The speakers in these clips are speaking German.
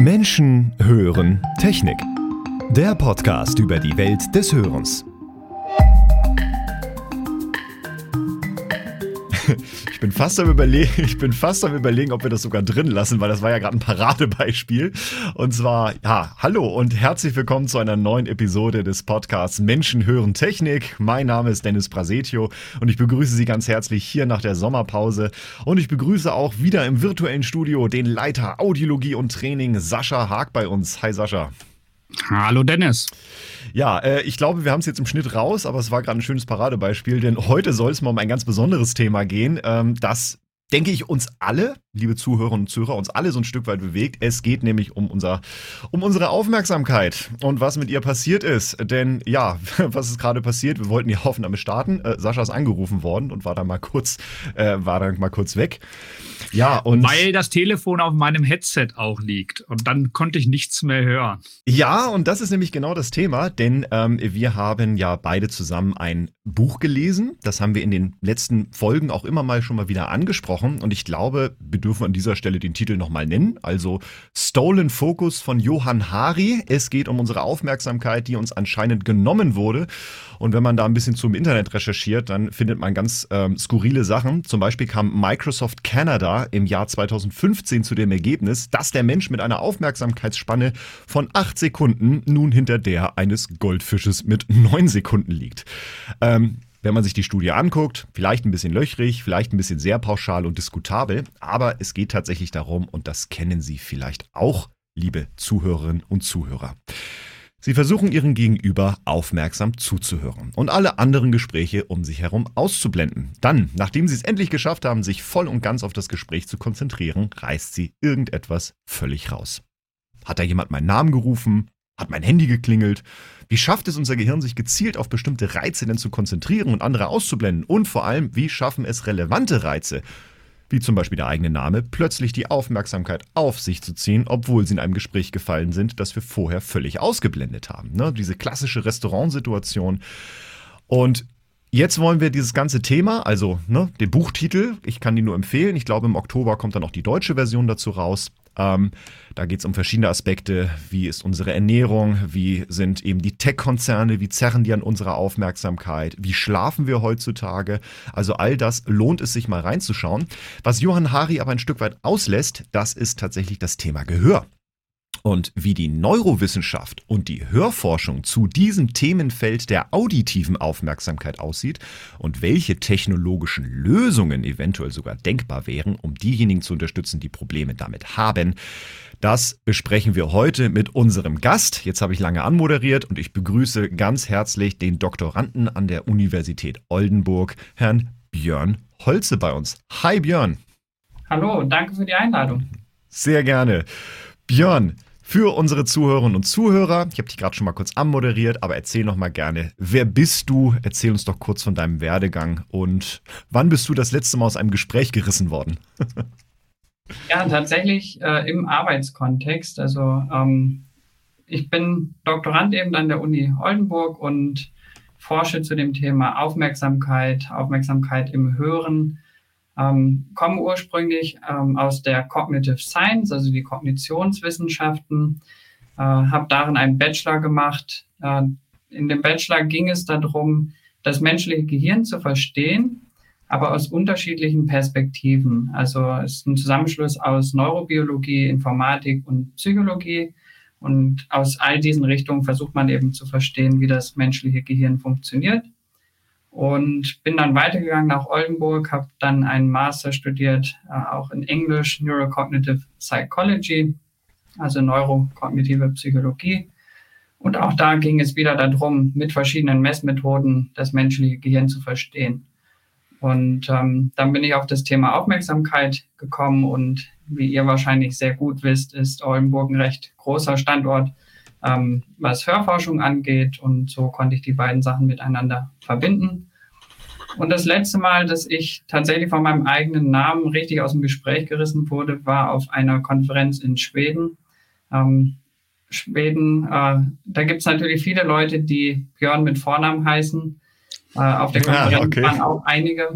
Menschen hören Technik. Der Podcast über die Welt des Hörens. Ich bin fast am überlegen, ich bin fast am überlegen, ob wir das sogar drin lassen, weil das war ja gerade ein Paradebeispiel. Und zwar, ja, hallo und herzlich willkommen zu einer neuen Episode des Podcasts Menschen hören Technik. Mein Name ist Dennis Prasetio und ich begrüße Sie ganz herzlich hier nach der Sommerpause. Und ich begrüße auch wieder im virtuellen Studio den Leiter Audiologie und Training Sascha Haag bei uns. Hi Sascha. Hallo Dennis. Ja, äh, ich glaube, wir haben es jetzt im Schnitt raus, aber es war gerade ein schönes Paradebeispiel, denn heute soll es mal um ein ganz besonderes Thema gehen, ähm, das denke ich, uns alle, liebe Zuhörerinnen und Zuhörer, uns alle so ein Stück weit bewegt. Es geht nämlich um, unser, um unsere Aufmerksamkeit und was mit ihr passiert ist. Denn ja, was ist gerade passiert? Wir wollten die Aufnahme starten. Äh, Sascha ist angerufen worden und war dann mal kurz, äh, war dann mal kurz weg. Ja, und. Weil das Telefon auf meinem Headset auch liegt. Und dann konnte ich nichts mehr hören. Ja, und das ist nämlich genau das Thema, denn ähm, wir haben ja beide zusammen ein Buch gelesen. Das haben wir in den letzten Folgen auch immer mal schon mal wieder angesprochen. Und ich glaube, wir dürfen an dieser Stelle den Titel nochmal nennen. Also Stolen Focus von Johann Hari. Es geht um unsere Aufmerksamkeit, die uns anscheinend genommen wurde. Und wenn man da ein bisschen zum Internet recherchiert, dann findet man ganz ähm, skurrile Sachen. Zum Beispiel kam Microsoft Canada im Jahr 2015 zu dem Ergebnis, dass der Mensch mit einer Aufmerksamkeitsspanne von acht Sekunden nun hinter der eines Goldfisches mit neun Sekunden liegt. Ähm, wenn man sich die Studie anguckt, vielleicht ein bisschen löchrig, vielleicht ein bisschen sehr pauschal und diskutabel, aber es geht tatsächlich darum, und das kennen Sie vielleicht auch, liebe Zuhörerinnen und Zuhörer. Sie versuchen ihren Gegenüber aufmerksam zuzuhören und alle anderen Gespräche um sich herum auszublenden. Dann, nachdem sie es endlich geschafft haben, sich voll und ganz auf das Gespräch zu konzentrieren, reißt sie irgendetwas völlig raus. Hat da jemand meinen Namen gerufen? Hat mein Handy geklingelt? Wie schafft es unser Gehirn, sich gezielt auf bestimmte Reize denn zu konzentrieren und andere auszublenden? Und vor allem, wie schaffen es relevante Reize wie zum Beispiel der eigene Name, plötzlich die Aufmerksamkeit auf sich zu ziehen, obwohl sie in einem Gespräch gefallen sind, das wir vorher völlig ausgeblendet haben. Ne? Diese klassische Restaurantsituation. Und Jetzt wollen wir dieses ganze Thema, also ne, den Buchtitel, ich kann die nur empfehlen. Ich glaube, im Oktober kommt dann auch die deutsche Version dazu raus. Ähm, da geht es um verschiedene Aspekte. Wie ist unsere Ernährung? Wie sind eben die Tech-Konzerne? Wie zerren die an unserer Aufmerksamkeit? Wie schlafen wir heutzutage? Also all das lohnt es sich mal reinzuschauen. Was Johann Hari aber ein Stück weit auslässt, das ist tatsächlich das Thema Gehör. Und wie die Neurowissenschaft und die Hörforschung zu diesem Themenfeld der auditiven Aufmerksamkeit aussieht und welche technologischen Lösungen eventuell sogar denkbar wären, um diejenigen zu unterstützen, die Probleme damit haben, das besprechen wir heute mit unserem Gast. Jetzt habe ich lange anmoderiert und ich begrüße ganz herzlich den Doktoranden an der Universität Oldenburg, Herrn Björn Holze bei uns. Hi Björn. Hallo, danke für die Einladung. Sehr gerne. Björn, für unsere Zuhörerinnen und Zuhörer, ich habe dich gerade schon mal kurz anmoderiert, aber erzähl noch mal gerne, wer bist du? Erzähl uns doch kurz von deinem Werdegang und wann bist du das letzte Mal aus einem Gespräch gerissen worden? ja, tatsächlich äh, im Arbeitskontext. Also ähm, ich bin Doktorand eben an der Uni Oldenburg und forsche zu dem Thema Aufmerksamkeit, Aufmerksamkeit im Hören ähm, komme ursprünglich ähm, aus der Cognitive Science, also die Kognitionswissenschaften, äh, habe darin einen Bachelor gemacht. Äh, in dem Bachelor ging es darum, das menschliche Gehirn zu verstehen, aber aus unterschiedlichen Perspektiven. Also es ist ein Zusammenschluss aus Neurobiologie, Informatik und Psychologie. Und aus all diesen Richtungen versucht man eben zu verstehen, wie das menschliche Gehirn funktioniert und bin dann weitergegangen nach Oldenburg, habe dann einen Master studiert, äh, auch in Englisch, Neurocognitive Psychology, also neurokognitive Psychologie. Und auch da ging es wieder darum, mit verschiedenen Messmethoden das menschliche Gehirn zu verstehen. Und ähm, dann bin ich auf das Thema Aufmerksamkeit gekommen und wie ihr wahrscheinlich sehr gut wisst, ist Oldenburg ein recht großer Standort ähm, was Hörforschung angeht. Und so konnte ich die beiden Sachen miteinander verbinden. Und das letzte Mal, dass ich tatsächlich von meinem eigenen Namen richtig aus dem Gespräch gerissen wurde, war auf einer Konferenz in Schweden. Ähm, Schweden, äh, da gibt es natürlich viele Leute, die Björn mit Vornamen heißen. Äh, auf der ah, Konferenz ah, okay. waren auch einige.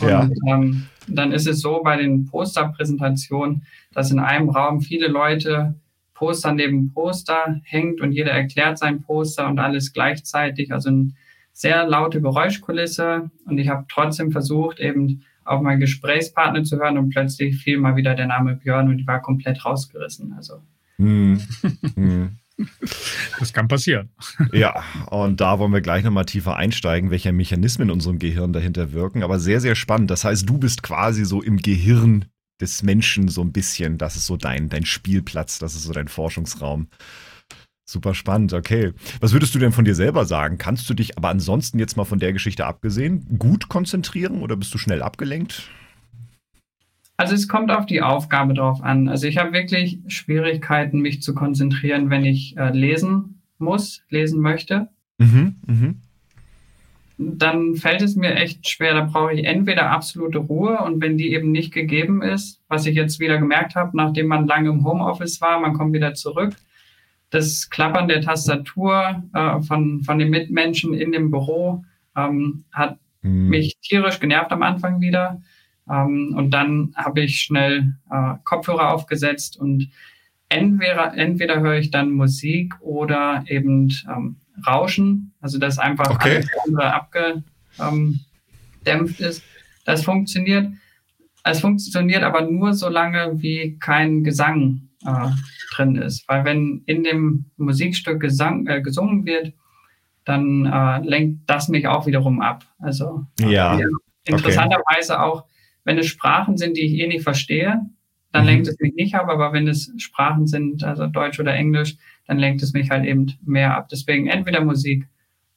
Und ja. ähm, dann ist es so bei den Posterpräsentationen, dass in einem Raum viele Leute Poster neben Poster hängt und jeder erklärt sein Poster und alles gleichzeitig. Also eine sehr laute Geräuschkulisse. Und ich habe trotzdem versucht, eben auf meinen Gesprächspartner zu hören und plötzlich fiel mal wieder der Name Björn und die war komplett rausgerissen. Also. Hm. Hm. Das kann passieren. Ja, und da wollen wir gleich nochmal tiefer einsteigen, welche Mechanismen in unserem Gehirn dahinter wirken. Aber sehr, sehr spannend. Das heißt, du bist quasi so im Gehirn des Menschen so ein bisschen. Das ist so dein, dein Spielplatz, das ist so dein Forschungsraum. Super spannend, okay. Was würdest du denn von dir selber sagen? Kannst du dich aber ansonsten jetzt mal von der Geschichte abgesehen gut konzentrieren oder bist du schnell abgelenkt? Also es kommt auf die Aufgabe drauf an. Also ich habe wirklich Schwierigkeiten, mich zu konzentrieren, wenn ich äh, lesen muss, lesen möchte. Mhm, mh dann fällt es mir echt schwer. Da brauche ich entweder absolute Ruhe und wenn die eben nicht gegeben ist, was ich jetzt wieder gemerkt habe, nachdem man lange im Homeoffice war, man kommt wieder zurück, das Klappern der Tastatur äh, von, von den Mitmenschen in dem Büro ähm, hat mhm. mich tierisch genervt am Anfang wieder. Ähm, und dann habe ich schnell äh, Kopfhörer aufgesetzt und entweder, entweder höre ich dann Musik oder eben ähm, Rauschen, also dass einfach okay. alles andere abgedämpft ist. Das funktioniert. Es funktioniert aber nur so lange, wie kein Gesang äh, drin ist. Weil wenn in dem Musikstück Gesang, äh, gesungen wird, dann äh, lenkt das mich auch wiederum ab. Also ja. interessanterweise okay. auch, wenn es Sprachen sind, die ich eh nicht verstehe, dann mhm. lenkt es mich nicht ab, aber wenn es Sprachen sind, also Deutsch oder Englisch, dann lenkt es mich halt eben mehr ab. Deswegen entweder Musik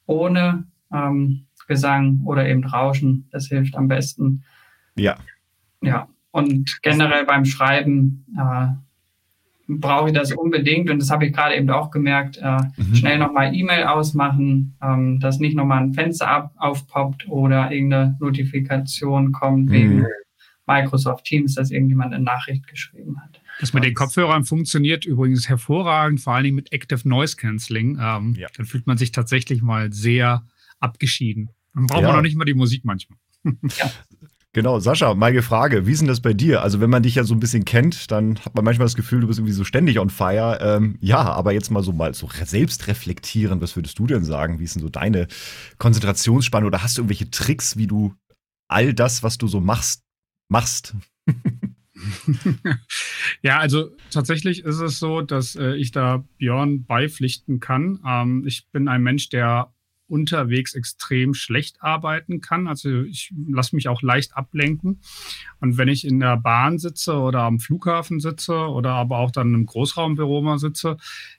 ohne ähm, Gesang oder eben Rauschen, das hilft am besten. Ja. Ja, und generell beim Schreiben äh, brauche ich das unbedingt und das habe ich gerade eben auch gemerkt, äh, mhm. schnell nochmal E-Mail ausmachen, ähm, dass nicht nochmal ein Fenster ab, aufpoppt oder irgendeine Notifikation kommt mhm. wegen Microsoft Teams, dass irgendjemand eine Nachricht geschrieben hat. Das mit den Kopfhörern funktioniert übrigens hervorragend, vor allen Dingen mit Active Noise Cancelling. Ähm, ja. Dann fühlt man sich tatsächlich mal sehr abgeschieden. Dann braucht ja. man noch nicht mal die Musik manchmal. Ja. Genau, Sascha, meine Frage, wie ist denn das bei dir? Also wenn man dich ja so ein bisschen kennt, dann hat man manchmal das Gefühl, du bist irgendwie so ständig on fire. Ähm, ja, aber jetzt mal so mal so selbst reflektieren, was würdest du denn sagen? Wie ist denn so deine Konzentrationsspanne oder hast du irgendwelche Tricks, wie du all das, was du so machst, machst? ja, also tatsächlich ist es so, dass äh, ich da Björn beipflichten kann. Ähm, ich bin ein Mensch, der unterwegs extrem schlecht arbeiten kann. Also ich lasse mich auch leicht ablenken. Und wenn ich in der Bahn sitze oder am Flughafen sitze oder aber auch dann im Großraumbüro mal sitze,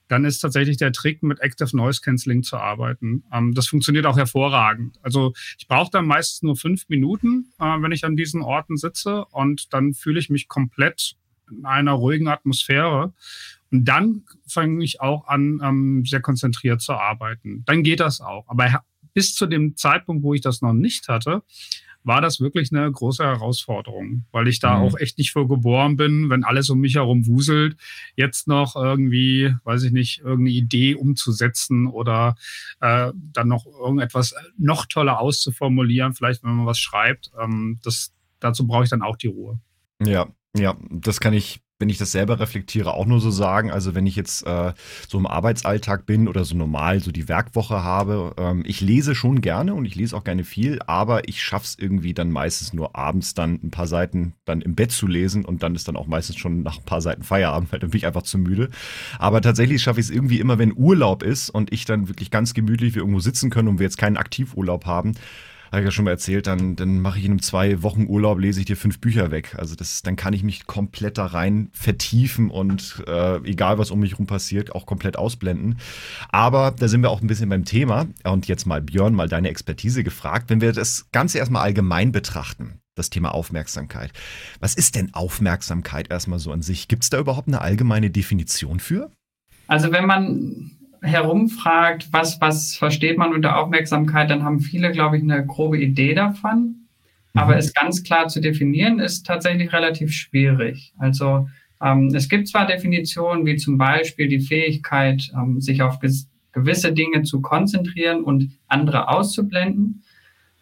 dann ist tatsächlich der Trick, mit Active Noise Cancelling zu arbeiten. Ähm, das funktioniert auch hervorragend. Also ich brauche dann meistens nur fünf Minuten, äh, wenn ich an diesen Orten sitze und dann fühle ich mich komplett in einer ruhigen Atmosphäre. Und dann fange ich auch an, ähm, sehr konzentriert zu arbeiten. Dann geht das auch. Aber bis zu dem Zeitpunkt, wo ich das noch nicht hatte, war das wirklich eine große Herausforderung, weil ich da mhm. auch echt nicht für geboren bin, wenn alles um mich herum wuselt, jetzt noch irgendwie, weiß ich nicht, irgendeine Idee umzusetzen oder äh, dann noch irgendetwas noch toller auszuformulieren, vielleicht wenn man was schreibt. Ähm, das, dazu brauche ich dann auch die Ruhe. Ja, ja, das kann ich wenn ich das selber reflektiere, auch nur so sagen. Also wenn ich jetzt äh, so im Arbeitsalltag bin oder so normal so die Werkwoche habe, ähm, ich lese schon gerne und ich lese auch gerne viel, aber ich schaffe es irgendwie dann meistens nur abends dann ein paar Seiten dann im Bett zu lesen und dann ist dann auch meistens schon nach ein paar Seiten Feierabend, weil dann bin ich einfach zu müde. Aber tatsächlich schaffe ich es irgendwie immer, wenn Urlaub ist und ich dann wirklich ganz gemütlich wir irgendwo sitzen können und wir jetzt keinen Aktivurlaub haben, habe ich ja schon mal erzählt, dann, dann mache ich in einem zwei Wochen Urlaub, lese ich dir fünf Bücher weg. Also das, dann kann ich mich komplett da rein vertiefen und äh, egal was um mich herum passiert, auch komplett ausblenden. Aber da sind wir auch ein bisschen beim Thema. Und jetzt mal Björn, mal deine Expertise gefragt. Wenn wir das Ganze erstmal allgemein betrachten, das Thema Aufmerksamkeit. Was ist denn Aufmerksamkeit erstmal so an sich? Gibt es da überhaupt eine allgemeine Definition für? Also wenn man herumfragt, was, was versteht man unter Aufmerksamkeit, dann haben viele, glaube ich, eine grobe Idee davon. Mhm. Aber es ganz klar zu definieren, ist tatsächlich relativ schwierig. Also ähm, es gibt zwar Definitionen, wie zum Beispiel die Fähigkeit, ähm, sich auf gewisse Dinge zu konzentrieren und andere auszublenden.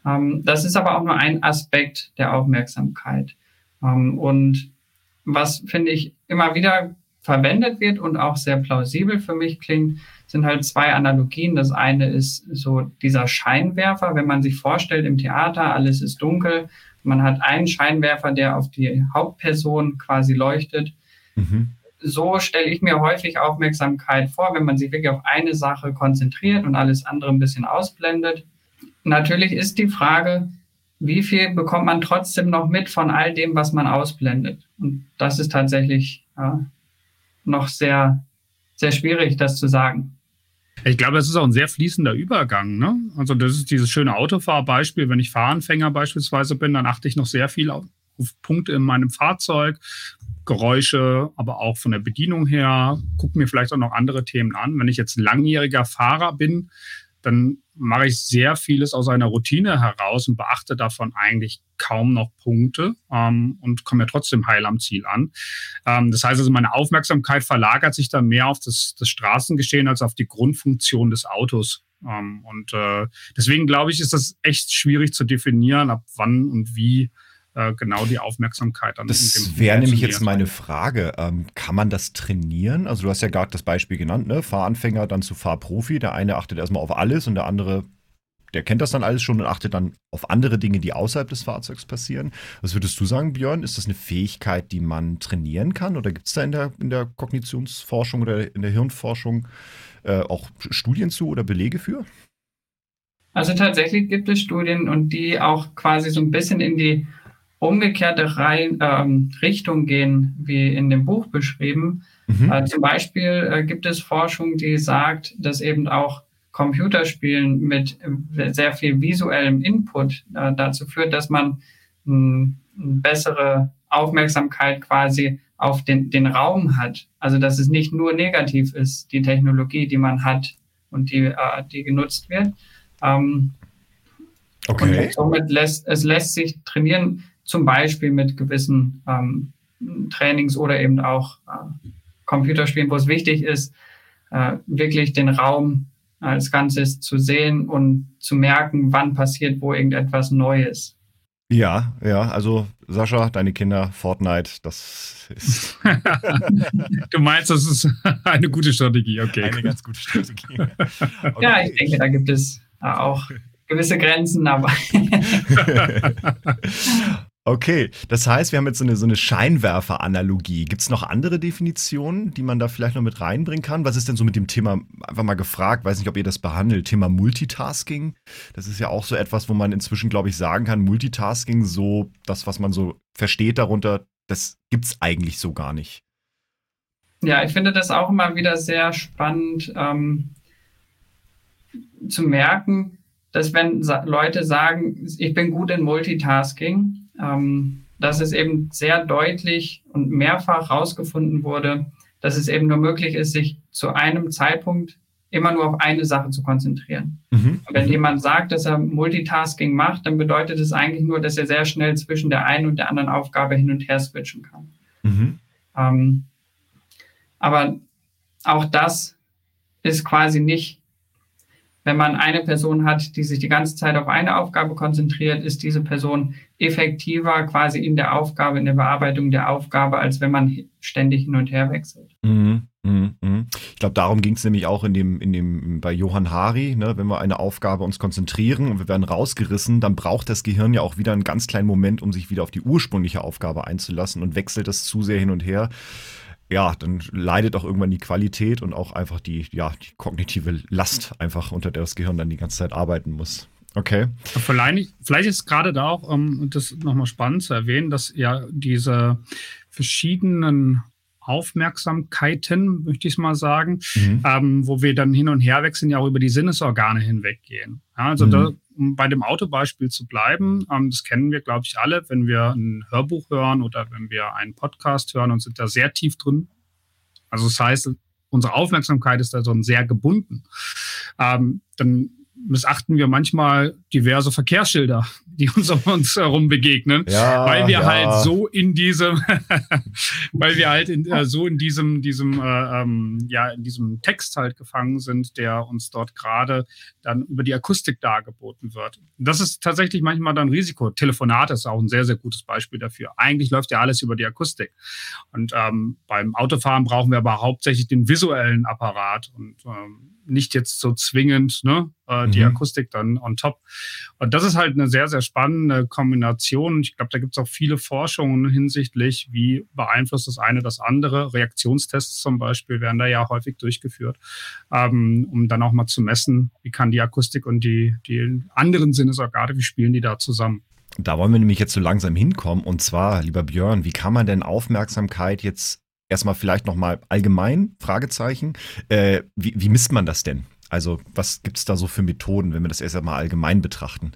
Ähm, das ist aber auch nur ein Aspekt der Aufmerksamkeit. Ähm, und was, finde ich, immer wieder verwendet wird und auch sehr plausibel für mich klingt, sind halt zwei Analogien. Das eine ist so dieser Scheinwerfer, wenn man sich vorstellt im Theater, alles ist dunkel, man hat einen Scheinwerfer, der auf die Hauptperson quasi leuchtet. Mhm. So stelle ich mir häufig Aufmerksamkeit vor, wenn man sich wirklich auf eine Sache konzentriert und alles andere ein bisschen ausblendet. Natürlich ist die Frage, wie viel bekommt man trotzdem noch mit von all dem, was man ausblendet? Und das ist tatsächlich ja, noch sehr, sehr schwierig, das zu sagen. Ich glaube, das ist auch ein sehr fließender Übergang. Ne? Also das ist dieses schöne Autofahrbeispiel. Wenn ich Fahranfänger beispielsweise bin, dann achte ich noch sehr viel auf, Punkte in meinem Fahrzeug, Geräusche, aber auch von der Bedienung her. Gucke mir vielleicht auch noch andere Themen an. Wenn ich jetzt langjähriger Fahrer bin, dann mache ich sehr vieles aus einer Routine heraus und beachte davon eigentlich kaum noch Punkte ähm, und komme ja trotzdem heil am Ziel an. Ähm, das heißt also, meine Aufmerksamkeit verlagert sich dann mehr auf das, das Straßengeschehen als auf die Grundfunktion des Autos. Ähm, und äh, deswegen glaube ich, ist das echt schwierig zu definieren, ab wann und wie äh, genau die Aufmerksamkeit an Das wäre nämlich jetzt meine Frage. Ähm, kann man das trainieren? Also du hast ja gerade das Beispiel genannt, ne? Fahranfänger dann zu Fahrprofi. Der eine achtet erstmal auf alles und der andere, der kennt das dann alles schon und achtet dann auf andere Dinge, die außerhalb des Fahrzeugs passieren. Was würdest du sagen, Björn? Ist das eine Fähigkeit, die man trainieren kann? Oder gibt es da in der, in der Kognitionsforschung oder in der Hirnforschung äh, auch Studien zu oder Belege für? Also tatsächlich gibt es Studien und die auch quasi so ein bisschen in die umgekehrte Reihen, ähm, Richtung gehen, wie in dem Buch beschrieben. Mhm. Äh, zum Beispiel äh, gibt es Forschung, die sagt, dass eben auch Computerspielen mit äh, sehr viel visuellem Input äh, dazu führt, dass man eine bessere Aufmerksamkeit quasi auf den, den Raum hat. Also dass es nicht nur negativ ist, die Technologie, die man hat und die, äh, die genutzt wird. Ähm, okay. Und somit lässt es lässt sich trainieren, zum Beispiel mit gewissen ähm, Trainings oder eben auch äh, Computerspielen, wo es wichtig ist, äh, wirklich den Raum als Ganzes zu sehen und zu merken, wann passiert wo irgendetwas Neues. Ja, ja, also Sascha, deine Kinder, Fortnite, das ist. du meinst, das ist eine gute Strategie, okay. Eine ganz gute Strategie. Okay. Ja, ich denke, da gibt es auch gewisse Grenzen, aber. Okay, das heißt, wir haben jetzt so eine, so eine Scheinwerfer-Analogie. Gibt es noch andere Definitionen, die man da vielleicht noch mit reinbringen kann? Was ist denn so mit dem Thema, einfach mal gefragt, weiß nicht, ob ihr das behandelt, Thema Multitasking? Das ist ja auch so etwas, wo man inzwischen, glaube ich, sagen kann, Multitasking, so das, was man so versteht darunter, das gibt es eigentlich so gar nicht. Ja, ich finde das auch immer wieder sehr spannend ähm, zu merken, dass wenn Leute sagen, ich bin gut in Multitasking, dass es eben sehr deutlich und mehrfach herausgefunden wurde, dass es eben nur möglich ist, sich zu einem Zeitpunkt immer nur auf eine Sache zu konzentrieren. Mhm. Wenn jemand sagt, dass er Multitasking macht, dann bedeutet es eigentlich nur, dass er sehr schnell zwischen der einen und der anderen Aufgabe hin und her switchen kann. Mhm. Ähm, aber auch das ist quasi nicht wenn man eine Person hat, die sich die ganze Zeit auf eine Aufgabe konzentriert, ist diese Person effektiver quasi in der Aufgabe, in der Bearbeitung der Aufgabe, als wenn man ständig hin und her wechselt. Mhm, mh, mh. Ich glaube, darum ging es nämlich auch in dem, in dem, bei Johann Hari, ne, wenn wir eine Aufgabe uns konzentrieren und wir werden rausgerissen, dann braucht das Gehirn ja auch wieder einen ganz kleinen Moment, um sich wieder auf die ursprüngliche Aufgabe einzulassen und wechselt das zu sehr hin und her ja, dann leidet auch irgendwann die Qualität und auch einfach die, ja, die kognitive Last einfach, unter der das Gehirn dann die ganze Zeit arbeiten muss. Okay. Vielleicht, vielleicht ist gerade da auch, um das nochmal spannend zu erwähnen, dass ja diese verschiedenen Aufmerksamkeiten, möchte ich es mal sagen, mhm. ähm, wo wir dann hin und her wechseln, ja auch über die Sinnesorgane hinweggehen. Ja, also mhm. da, um bei dem Autobeispiel zu bleiben, ähm, das kennen wir, glaube ich, alle, wenn wir ein Hörbuch hören oder wenn wir einen Podcast hören und sind da sehr tief drin. Also das heißt, unsere Aufmerksamkeit ist da so sehr gebunden. Ähm, dann missachten wir manchmal diverse Verkehrsschilder, die uns um uns herum begegnen, ja, weil wir ja. halt so in diesem, weil wir halt in, äh, so in diesem, diesem, äh, ähm, ja, in diesem Text halt gefangen sind, der uns dort gerade dann über die Akustik dargeboten wird. Das ist tatsächlich manchmal dann Risiko. Telefonat ist auch ein sehr, sehr gutes Beispiel dafür. Eigentlich läuft ja alles über die Akustik. Und ähm, beim Autofahren brauchen wir aber hauptsächlich den visuellen Apparat und ähm, nicht jetzt so zwingend ne, äh, die mhm. Akustik dann on top. Und das ist halt eine sehr, sehr spannende Kombination. Ich glaube, da gibt es auch viele Forschungen hinsichtlich, wie beeinflusst das eine das andere. Reaktionstests zum Beispiel werden da ja häufig durchgeführt, ähm, um dann auch mal zu messen, wie kann die Akustik und die, die anderen Sinnesorgane, wie spielen die da zusammen. Da wollen wir nämlich jetzt so langsam hinkommen. Und zwar, lieber Björn, wie kann man denn Aufmerksamkeit jetzt erstmal vielleicht nochmal allgemein, Fragezeichen, äh, wie, wie misst man das denn? Also was gibt es da so für Methoden, wenn wir das erst einmal allgemein betrachten?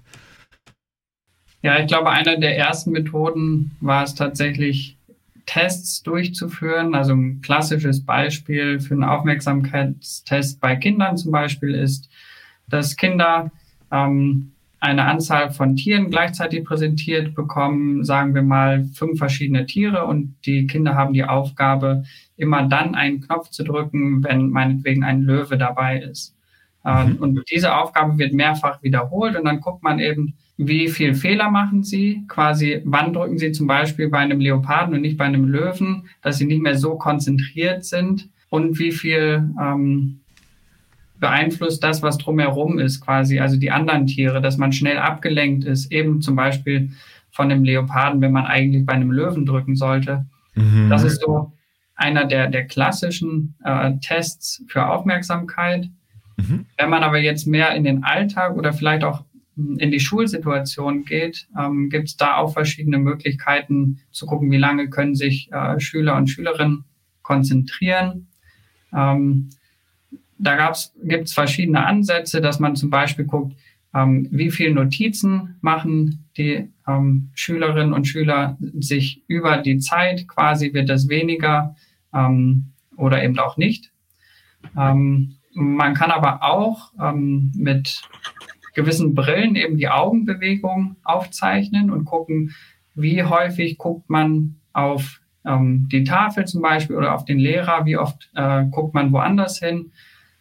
Ja, ich glaube, eine der ersten Methoden war es tatsächlich, Tests durchzuführen. Also ein klassisches Beispiel für einen Aufmerksamkeitstest bei Kindern zum Beispiel ist, dass Kinder ähm, eine Anzahl von Tieren gleichzeitig präsentiert bekommen, sagen wir mal fünf verschiedene Tiere und die Kinder haben die Aufgabe, immer dann einen Knopf zu drücken, wenn meinetwegen ein Löwe dabei ist. Ähm, mhm. Und diese Aufgabe wird mehrfach wiederholt und dann guckt man eben, wie viel Fehler machen sie, quasi wann drücken sie zum Beispiel bei einem Leoparden und nicht bei einem Löwen, dass sie nicht mehr so konzentriert sind und wie viel ähm, beeinflusst das, was drumherum ist, quasi, also die anderen Tiere, dass man schnell abgelenkt ist, eben zum Beispiel von einem Leoparden, wenn man eigentlich bei einem Löwen drücken sollte. Mhm. Das ist so einer der, der klassischen äh, Tests für Aufmerksamkeit. Mhm. Wenn man aber jetzt mehr in den Alltag oder vielleicht auch in die Schulsituation geht, ähm, gibt es da auch verschiedene Möglichkeiten zu gucken, wie lange können sich äh, Schüler und Schülerinnen konzentrieren. Ähm, da gibt es verschiedene Ansätze, dass man zum Beispiel guckt, ähm, wie viele Notizen machen die ähm, Schülerinnen und Schüler sich über die Zeit, quasi wird das weniger ähm, oder eben auch nicht. Ähm, man kann aber auch ähm, mit gewissen Brillen eben die Augenbewegung aufzeichnen und gucken, wie häufig guckt man auf ähm, die Tafel zum Beispiel oder auf den Lehrer, wie oft äh, guckt man woanders hin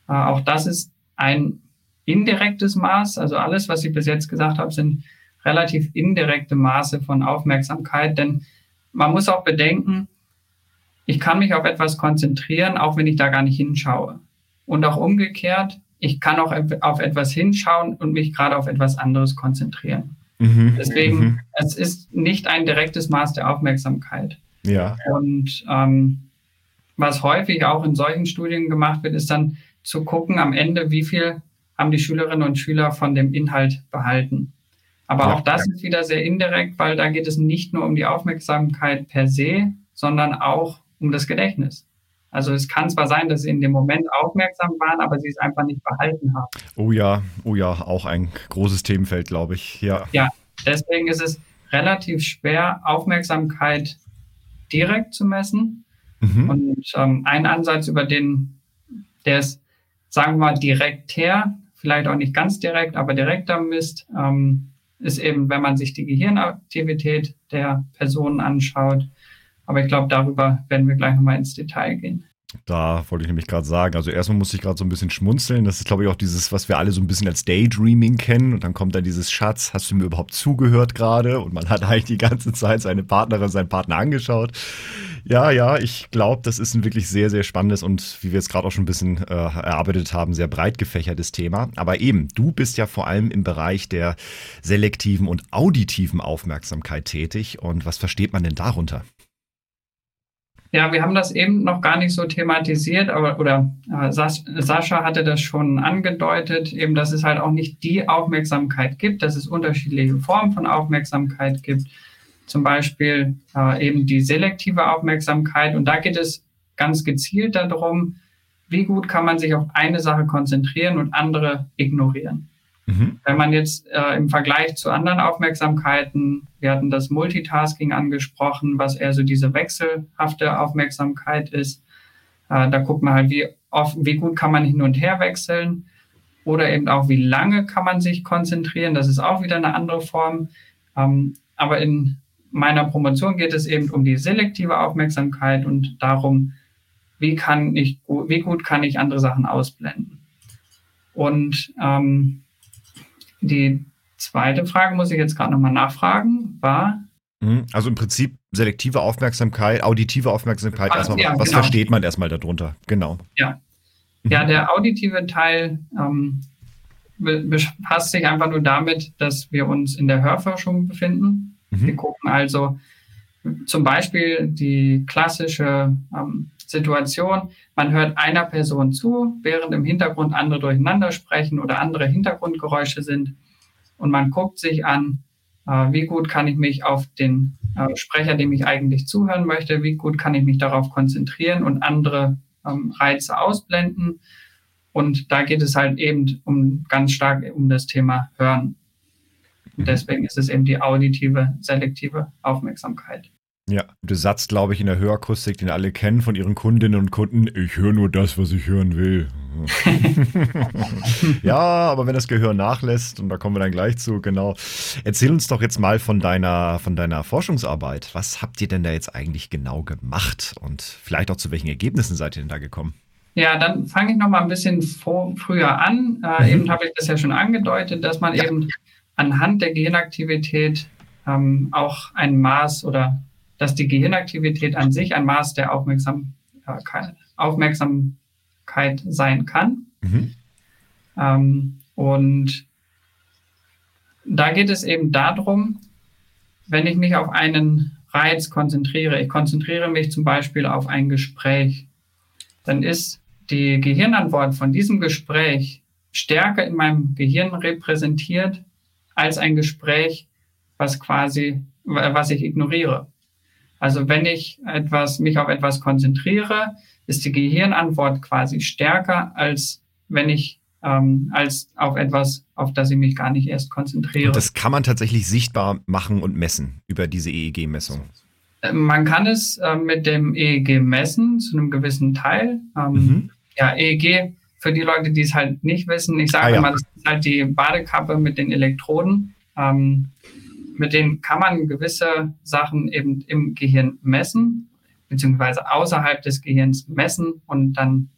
äh, auch das ist ein indirektes Maß. Also alles, was ich bis jetzt gesagt habe, sind relativ indirekte Maße von Aufmerksamkeit, denn man muss auch bedenken, ich kann mich auf etwas konzentrieren, auch wenn ich da gar nicht hinschaue. Und auch umgekehrt, ich kann auch auf etwas hinschauen und mich gerade auf etwas anderes konzentrieren. Mhm, Deswegen, mhm. es ist nicht ein direktes Maß der Aufmerksamkeit. Ja. Und ähm, was häufig auch in solchen Studien gemacht wird, ist dann zu gucken am Ende, wie viel haben die Schülerinnen und Schüler von dem Inhalt behalten. Aber ja, auch das ja. ist wieder sehr indirekt, weil da geht es nicht nur um die Aufmerksamkeit per se, sondern auch um das Gedächtnis. Also es kann zwar sein, dass sie in dem Moment aufmerksam waren, aber sie es einfach nicht behalten haben. Oh ja, oh ja, auch ein großes Themenfeld, glaube ich. Ja. ja, deswegen ist es relativ schwer, Aufmerksamkeit direkt zu messen. Mhm. Und ähm, ein Ansatz, über den der ist sagen wir mal, direkt her, vielleicht auch nicht ganz direkt, aber direkter misst, ähm, ist eben, wenn man sich die Gehirnaktivität der Personen anschaut. Aber ich glaube, darüber werden wir gleich nochmal ins Detail gehen. Da wollte ich nämlich gerade sagen. Also erstmal musste ich gerade so ein bisschen schmunzeln. Das ist, glaube ich, auch dieses, was wir alle so ein bisschen als Daydreaming kennen. Und dann kommt da dieses Schatz, hast du mir überhaupt zugehört gerade? Und man hat eigentlich die ganze Zeit seine Partnerin, seinen Partner angeschaut. Ja, ja, ich glaube, das ist ein wirklich sehr, sehr spannendes und wie wir jetzt gerade auch schon ein bisschen äh, erarbeitet haben, sehr breit gefächertes Thema. Aber eben, du bist ja vor allem im Bereich der selektiven und auditiven Aufmerksamkeit tätig. Und was versteht man denn darunter? Ja, wir haben das eben noch gar nicht so thematisiert, aber oder äh, Sascha hatte das schon angedeutet, eben, dass es halt auch nicht die Aufmerksamkeit gibt, dass es unterschiedliche Formen von Aufmerksamkeit gibt zum Beispiel äh, eben die selektive Aufmerksamkeit. Und da geht es ganz gezielt darum, wie gut kann man sich auf eine Sache konzentrieren und andere ignorieren. Mhm. Wenn man jetzt äh, im Vergleich zu anderen Aufmerksamkeiten, wir hatten das Multitasking angesprochen, was eher so diese wechselhafte Aufmerksamkeit ist, äh, da guckt man halt, wie, oft, wie gut kann man hin und her wechseln. oder eben auch, wie lange kann man sich konzentrieren. Das ist auch wieder eine andere Form. Ähm, aber in meiner Promotion geht es eben um die selektive Aufmerksamkeit und darum, wie, kann ich, wie gut kann ich andere Sachen ausblenden. Und ähm, die zweite Frage muss ich jetzt gerade nochmal nachfragen, war. Mhm. Also im Prinzip selektive Aufmerksamkeit, auditive Aufmerksamkeit, Ach, erstmal, ja, was genau. versteht man erstmal darunter? Genau. Ja. Ja, der auditive Teil ähm, befasst sich einfach nur damit, dass wir uns in der Hörforschung befinden. Mhm. Wir gucken also zum Beispiel die klassische ähm, Situation, man hört einer Person zu, während im Hintergrund andere durcheinander sprechen oder andere Hintergrundgeräusche sind. Und man guckt sich an, äh, wie gut kann ich mich auf den äh, Sprecher, dem ich eigentlich zuhören möchte, wie gut kann ich mich darauf konzentrieren und andere ähm, Reize ausblenden. Und da geht es halt eben um ganz stark um das Thema Hören. Deswegen ist es eben die auditive, selektive Aufmerksamkeit. Ja, der Satz, glaube ich, in der Hörakustik, den alle kennen von ihren Kundinnen und Kunden, ich höre nur das, was ich hören will. ja, aber wenn das Gehör nachlässt, und da kommen wir dann gleich zu, genau. Erzähl uns doch jetzt mal von deiner, von deiner Forschungsarbeit. Was habt ihr denn da jetzt eigentlich genau gemacht? Und vielleicht auch zu welchen Ergebnissen seid ihr denn da gekommen? Ja, dann fange ich noch mal ein bisschen vor, früher an. Äh, mhm. Eben habe ich das ja schon angedeutet, dass man ja. eben anhand der Gehirnaktivität ähm, auch ein Maß oder dass die Gehirnaktivität an sich ein Maß der Aufmerksamkeit, Aufmerksamkeit sein kann. Mhm. Ähm, und da geht es eben darum, wenn ich mich auf einen Reiz konzentriere, ich konzentriere mich zum Beispiel auf ein Gespräch, dann ist die Gehirnantwort von diesem Gespräch stärker in meinem Gehirn repräsentiert als ein Gespräch, was quasi, was ich ignoriere. Also wenn ich etwas, mich auf etwas konzentriere, ist die Gehirnantwort quasi stärker, als wenn ich ähm, als auf etwas, auf das ich mich gar nicht erst konzentriere. Und das kann man tatsächlich sichtbar machen und messen über diese EEG-Messung. Äh, man kann es äh, mit dem EEG messen, zu einem gewissen Teil. Ähm, mhm. Ja, EEG, für die Leute, die es halt nicht wissen, ich sage ah, ja. mal, das ist halt die Badekappe mit den Elektroden. Ähm, mit denen kann man gewisse Sachen eben im Gehirn messen, beziehungsweise außerhalb des Gehirns messen und dann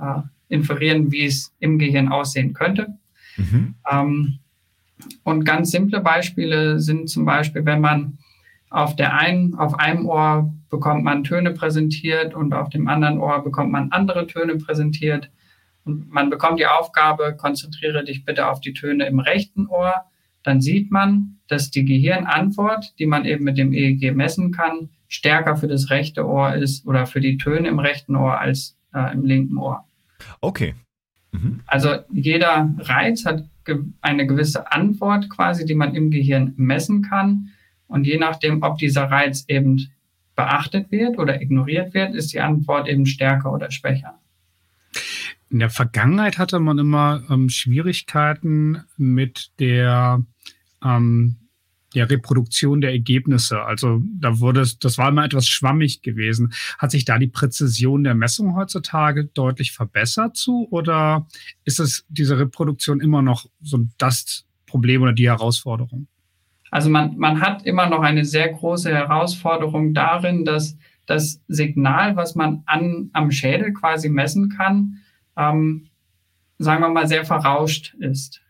äh, inferieren, wie es im Gehirn aussehen könnte. Mhm. Ähm, und ganz simple Beispiele sind zum Beispiel, wenn man auf der einen, auf einem Ohr bekommt man Töne präsentiert und auf dem anderen Ohr bekommt man andere Töne präsentiert. Und man bekommt die Aufgabe, konzentriere dich bitte auf die Töne im rechten Ohr. Dann sieht man, dass die Gehirnantwort, die man eben mit dem EEG messen kann, stärker für das rechte Ohr ist oder für die Töne im rechten Ohr als äh, im linken Ohr. Okay. Mhm. Also jeder Reiz hat ge eine gewisse Antwort quasi, die man im Gehirn messen kann. Und je nachdem, ob dieser Reiz eben beachtet wird oder ignoriert wird, ist die Antwort eben stärker oder schwächer. In der Vergangenheit hatte man immer ähm, Schwierigkeiten mit der ähm, der Reproduktion der Ergebnisse. Also da wurde es, das war immer etwas schwammig gewesen. Hat sich da die Präzision der Messung heutzutage deutlich verbessert zu oder ist es diese Reproduktion immer noch so das Problem oder die Herausforderung? Also man, man hat immer noch eine sehr große Herausforderung darin, dass das Signal, was man an, am Schädel quasi messen kann, ähm, sagen wir mal, sehr verrauscht ist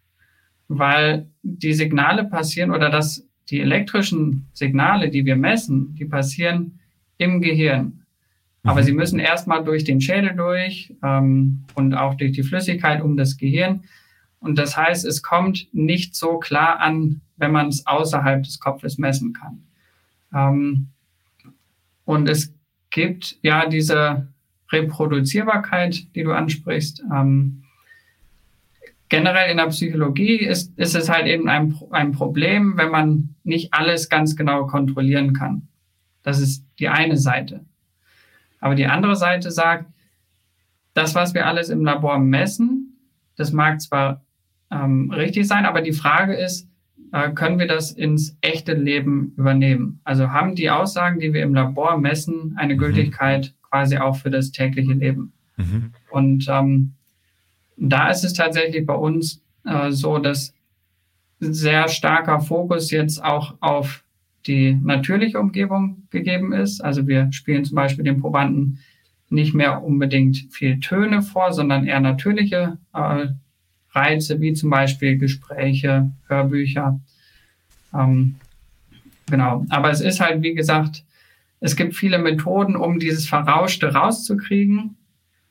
weil die Signale passieren oder dass die elektrischen Signale, die wir messen, die passieren im Gehirn. Aber mhm. sie müssen erstmal durch den Schädel durch ähm, und auch durch die Flüssigkeit um das Gehirn. Und das heißt, es kommt nicht so klar an, wenn man es außerhalb des Kopfes messen kann. Ähm, und es gibt ja diese Reproduzierbarkeit, die du ansprichst. Ähm, generell in der Psychologie ist, ist es halt eben ein, ein Problem, wenn man nicht alles ganz genau kontrollieren kann. Das ist die eine Seite. Aber die andere Seite sagt, das, was wir alles im Labor messen, das mag zwar ähm, richtig sein, aber die Frage ist, äh, können wir das ins echte Leben übernehmen? Also haben die Aussagen, die wir im Labor messen, eine mhm. Gültigkeit quasi auch für das tägliche Leben? Mhm. Und ähm, Da ist es tatsächlich bei uns äh, so, dass sehr starker Fokus jetzt auch auf die natürliche Umgebung gegeben ist. Also wir spielen zum Beispiel den Probanden nicht mehr unbedingt viel Töne vor, sondern eher natürliche äh, Reize, wie zum Beispiel Gespräche, Hörbücher. Ähm, genau. Aber es ist halt, wie gesagt, es gibt viele Methoden, um dieses Verrauschte rauszukriegen.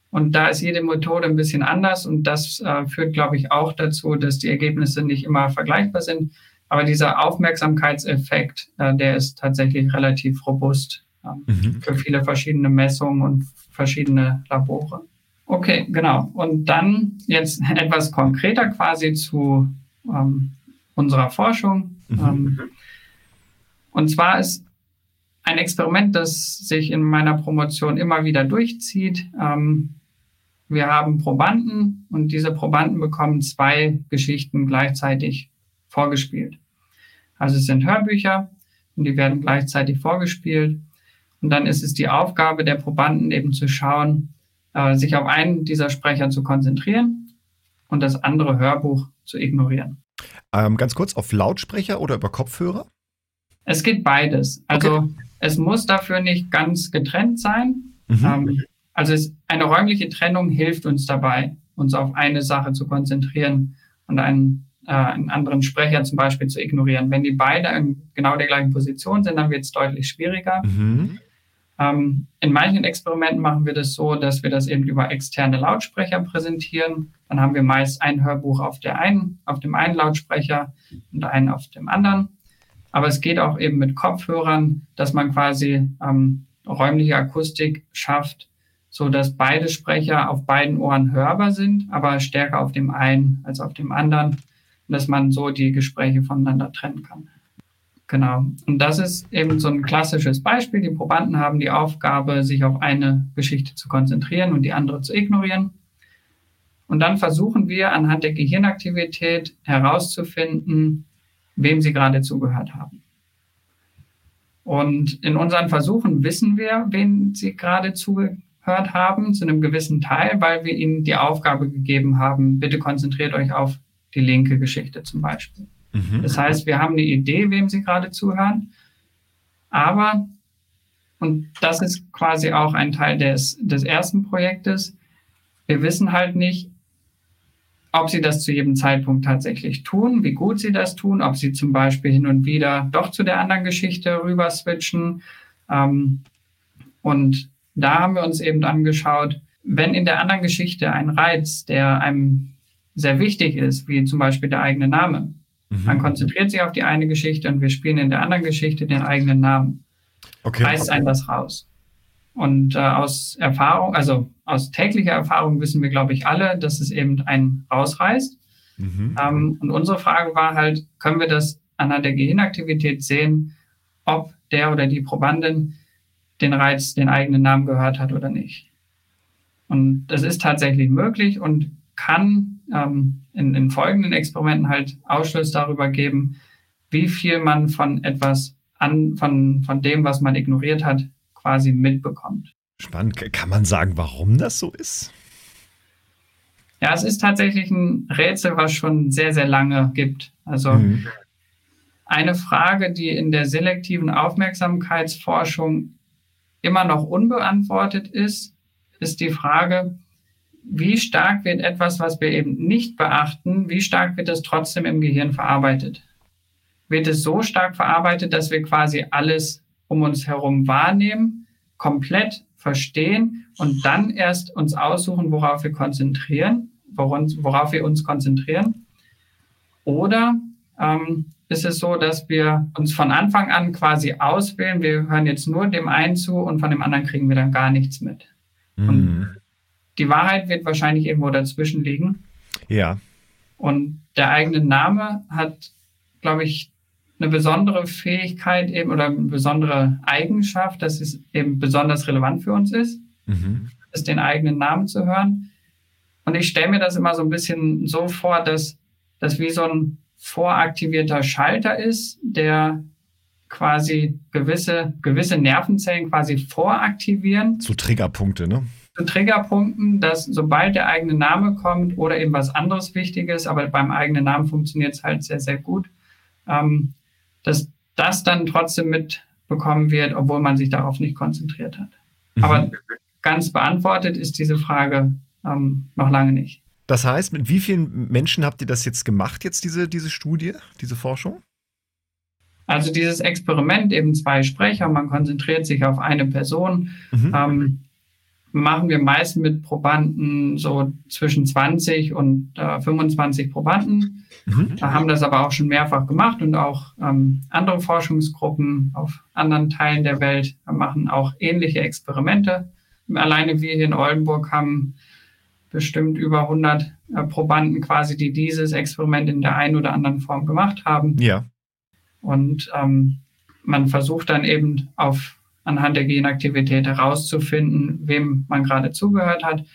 Und da ist jede Methode ein bisschen anders und das äh, führt, glaube ich, auch dazu, dass die Ergebnisse nicht immer vergleichbar sind. Aber dieser Aufmerksamkeitseffekt, äh, der ist tatsächlich relativ robust äh, mhm. für viele verschiedene Messungen und verschiedene Labore. Okay, genau. Und dann jetzt etwas konkreter quasi zu ähm, unserer Forschung. Mhm. Ähm, und zwar ist ein Experiment, das sich in meiner Promotion immer wieder durchzieht. Ähm, wir haben Probanden und diese Probanden bekommen zwei Geschichten gleichzeitig vorgespielt. Also es sind Hörbücher und die werden gleichzeitig vorgespielt. Und dann ist es die Aufgabe der Probanden eben zu schauen, äh, sich auf einen dieser Sprecher zu konzentrieren und das andere Hörbuch zu ignorieren. Ähm, ganz kurz, auf Lautsprecher oder über Kopfhörer? Es geht beides. Also okay. es muss dafür nicht ganz getrennt sein. Mhm. Ähm, also es, eine räumliche Trennung hilft uns dabei, uns auf eine Sache zu konzentrieren und einen, äh, einen anderen Sprecher zum Beispiel zu ignorieren. Wenn die beide in genau der gleichen Position sind, dann wird es deutlich schwieriger. Mhm. Ähm, in manchen Experimenten machen wir das so, dass wir das eben über externe Lautsprecher präsentieren. Dann haben wir meist ein Hörbuch auf, der einen, auf dem einen Lautsprecher und einen auf dem anderen. Aber es geht auch eben mit Kopfhörern, dass man quasi ähm, räumliche Akustik schafft, so dass beide Sprecher auf beiden Ohren hörbar sind, aber stärker auf dem einen als auf dem anderen, dass man so die Gespräche voneinander trennen kann. Genau. Und das ist eben so ein klassisches Beispiel. Die Probanden haben die Aufgabe, sich auf eine Geschichte zu konzentrieren und die andere zu ignorieren. Und dann versuchen wir anhand der Gehirnaktivität herauszufinden, wem sie gerade zugehört haben. Und in unseren Versuchen wissen wir, wen sie gerade zugehört haben, zu einem gewissen Teil, weil wir ihnen die Aufgabe gegeben haben, bitte konzentriert euch auf die linke Geschichte zum Beispiel. Mhm. Das heißt, wir haben eine Idee, wem Sie gerade zuhören, aber, und das ist quasi auch ein Teil des, des ersten Projektes, wir wissen halt nicht, ob sie das zu jedem Zeitpunkt tatsächlich tun, wie gut sie das tun, ob sie zum Beispiel hin und wieder doch zu der anderen Geschichte rüber switchen. Ähm, und da haben wir uns eben angeschaut, wenn in der anderen Geschichte ein Reiz, der einem sehr wichtig ist, wie zum Beispiel der eigene Name, Mhm. Man konzentriert sich auf die eine Geschichte und wir spielen in der anderen Geschichte den eigenen Namen. Okay. Reißt einen das raus. Und äh, aus Erfahrung, also aus täglicher Erfahrung wissen wir, glaube ich, alle, dass es eben einen rausreißt. Mhm. Ähm, und unsere Frage war halt, können wir das anhand der Gehirnaktivität sehen, ob der oder die Probandin den Reiz, den eigenen Namen gehört hat oder nicht. Und das ist tatsächlich möglich und kann ähm, in, in folgenden Experimenten halt Ausschluss darüber geben, wie viel man von etwas an, von, von dem, was man ignoriert hat, quasi mitbekommt. Spannend. Kann man sagen, warum das so ist? Ja, es ist tatsächlich ein Rätsel, was schon sehr, sehr lange gibt. Also mhm. eine Frage, die in der selektiven Aufmerksamkeitsforschung immer noch unbeantwortet ist, ist die Frage, wie stark wird etwas, was wir eben nicht beachten, wie stark wird es trotzdem im Gehirn verarbeitet? Wird es so stark verarbeitet, dass wir quasi alles um uns herum wahrnehmen, komplett verstehen und dann erst uns aussuchen, worauf wir konzentrieren, worauf wir uns konzentrieren? Oder ähm, ist es so, dass wir uns von Anfang an quasi auswählen, wir hören jetzt nur dem einen zu und von dem anderen kriegen wir dann gar nichts mit? Mhm. Und die Wahrheit wird wahrscheinlich irgendwo dazwischen liegen. Ja. Und der eigene Name hat, glaube ich, eine besondere Fähigkeit eben oder eine besondere Eigenschaft, dass es eben besonders relevant für uns ist, mhm. ist den eigenen Namen zu hören. Und ich stelle mir das immer so ein bisschen so vor, dass das wie so ein voraktivierter Schalter ist, der quasi gewisse, gewisse Nervenzellen quasi voraktivieren. So Triggerpunkte, ne? zu Triggerpunkten, dass sobald der eigene Name kommt oder eben was anderes Wichtiges, aber beim eigenen Namen funktioniert es halt sehr, sehr gut, ähm, dass das dann trotzdem mitbekommen wird, obwohl man sich darauf nicht konzentriert hat. Mhm. Aber ganz beantwortet ist diese Frage ähm, noch lange nicht. Das heißt, mit wie vielen Menschen habt ihr das jetzt gemacht, jetzt diese, diese Studie, diese Forschung? Also dieses Experiment, eben zwei Sprecher, man konzentriert sich auf eine Person, mhm. ähm, machen wir meist mit Probanden so zwischen 20 und äh, 25 Probanden. Mhm. Da haben das aber auch schon mehrfach gemacht und auch ähm, andere Forschungsgruppen auf anderen Teilen der Welt machen auch ähnliche Experimente. Alleine wir hier in Oldenburg haben bestimmt über 100 äh, Probanden quasi, die dieses Experiment in der einen oder anderen Form gemacht haben. Ja. Und ähm, man versucht dann eben auf, anhand der Genaktivität herauszufinden, wem man gerade zugehört hat.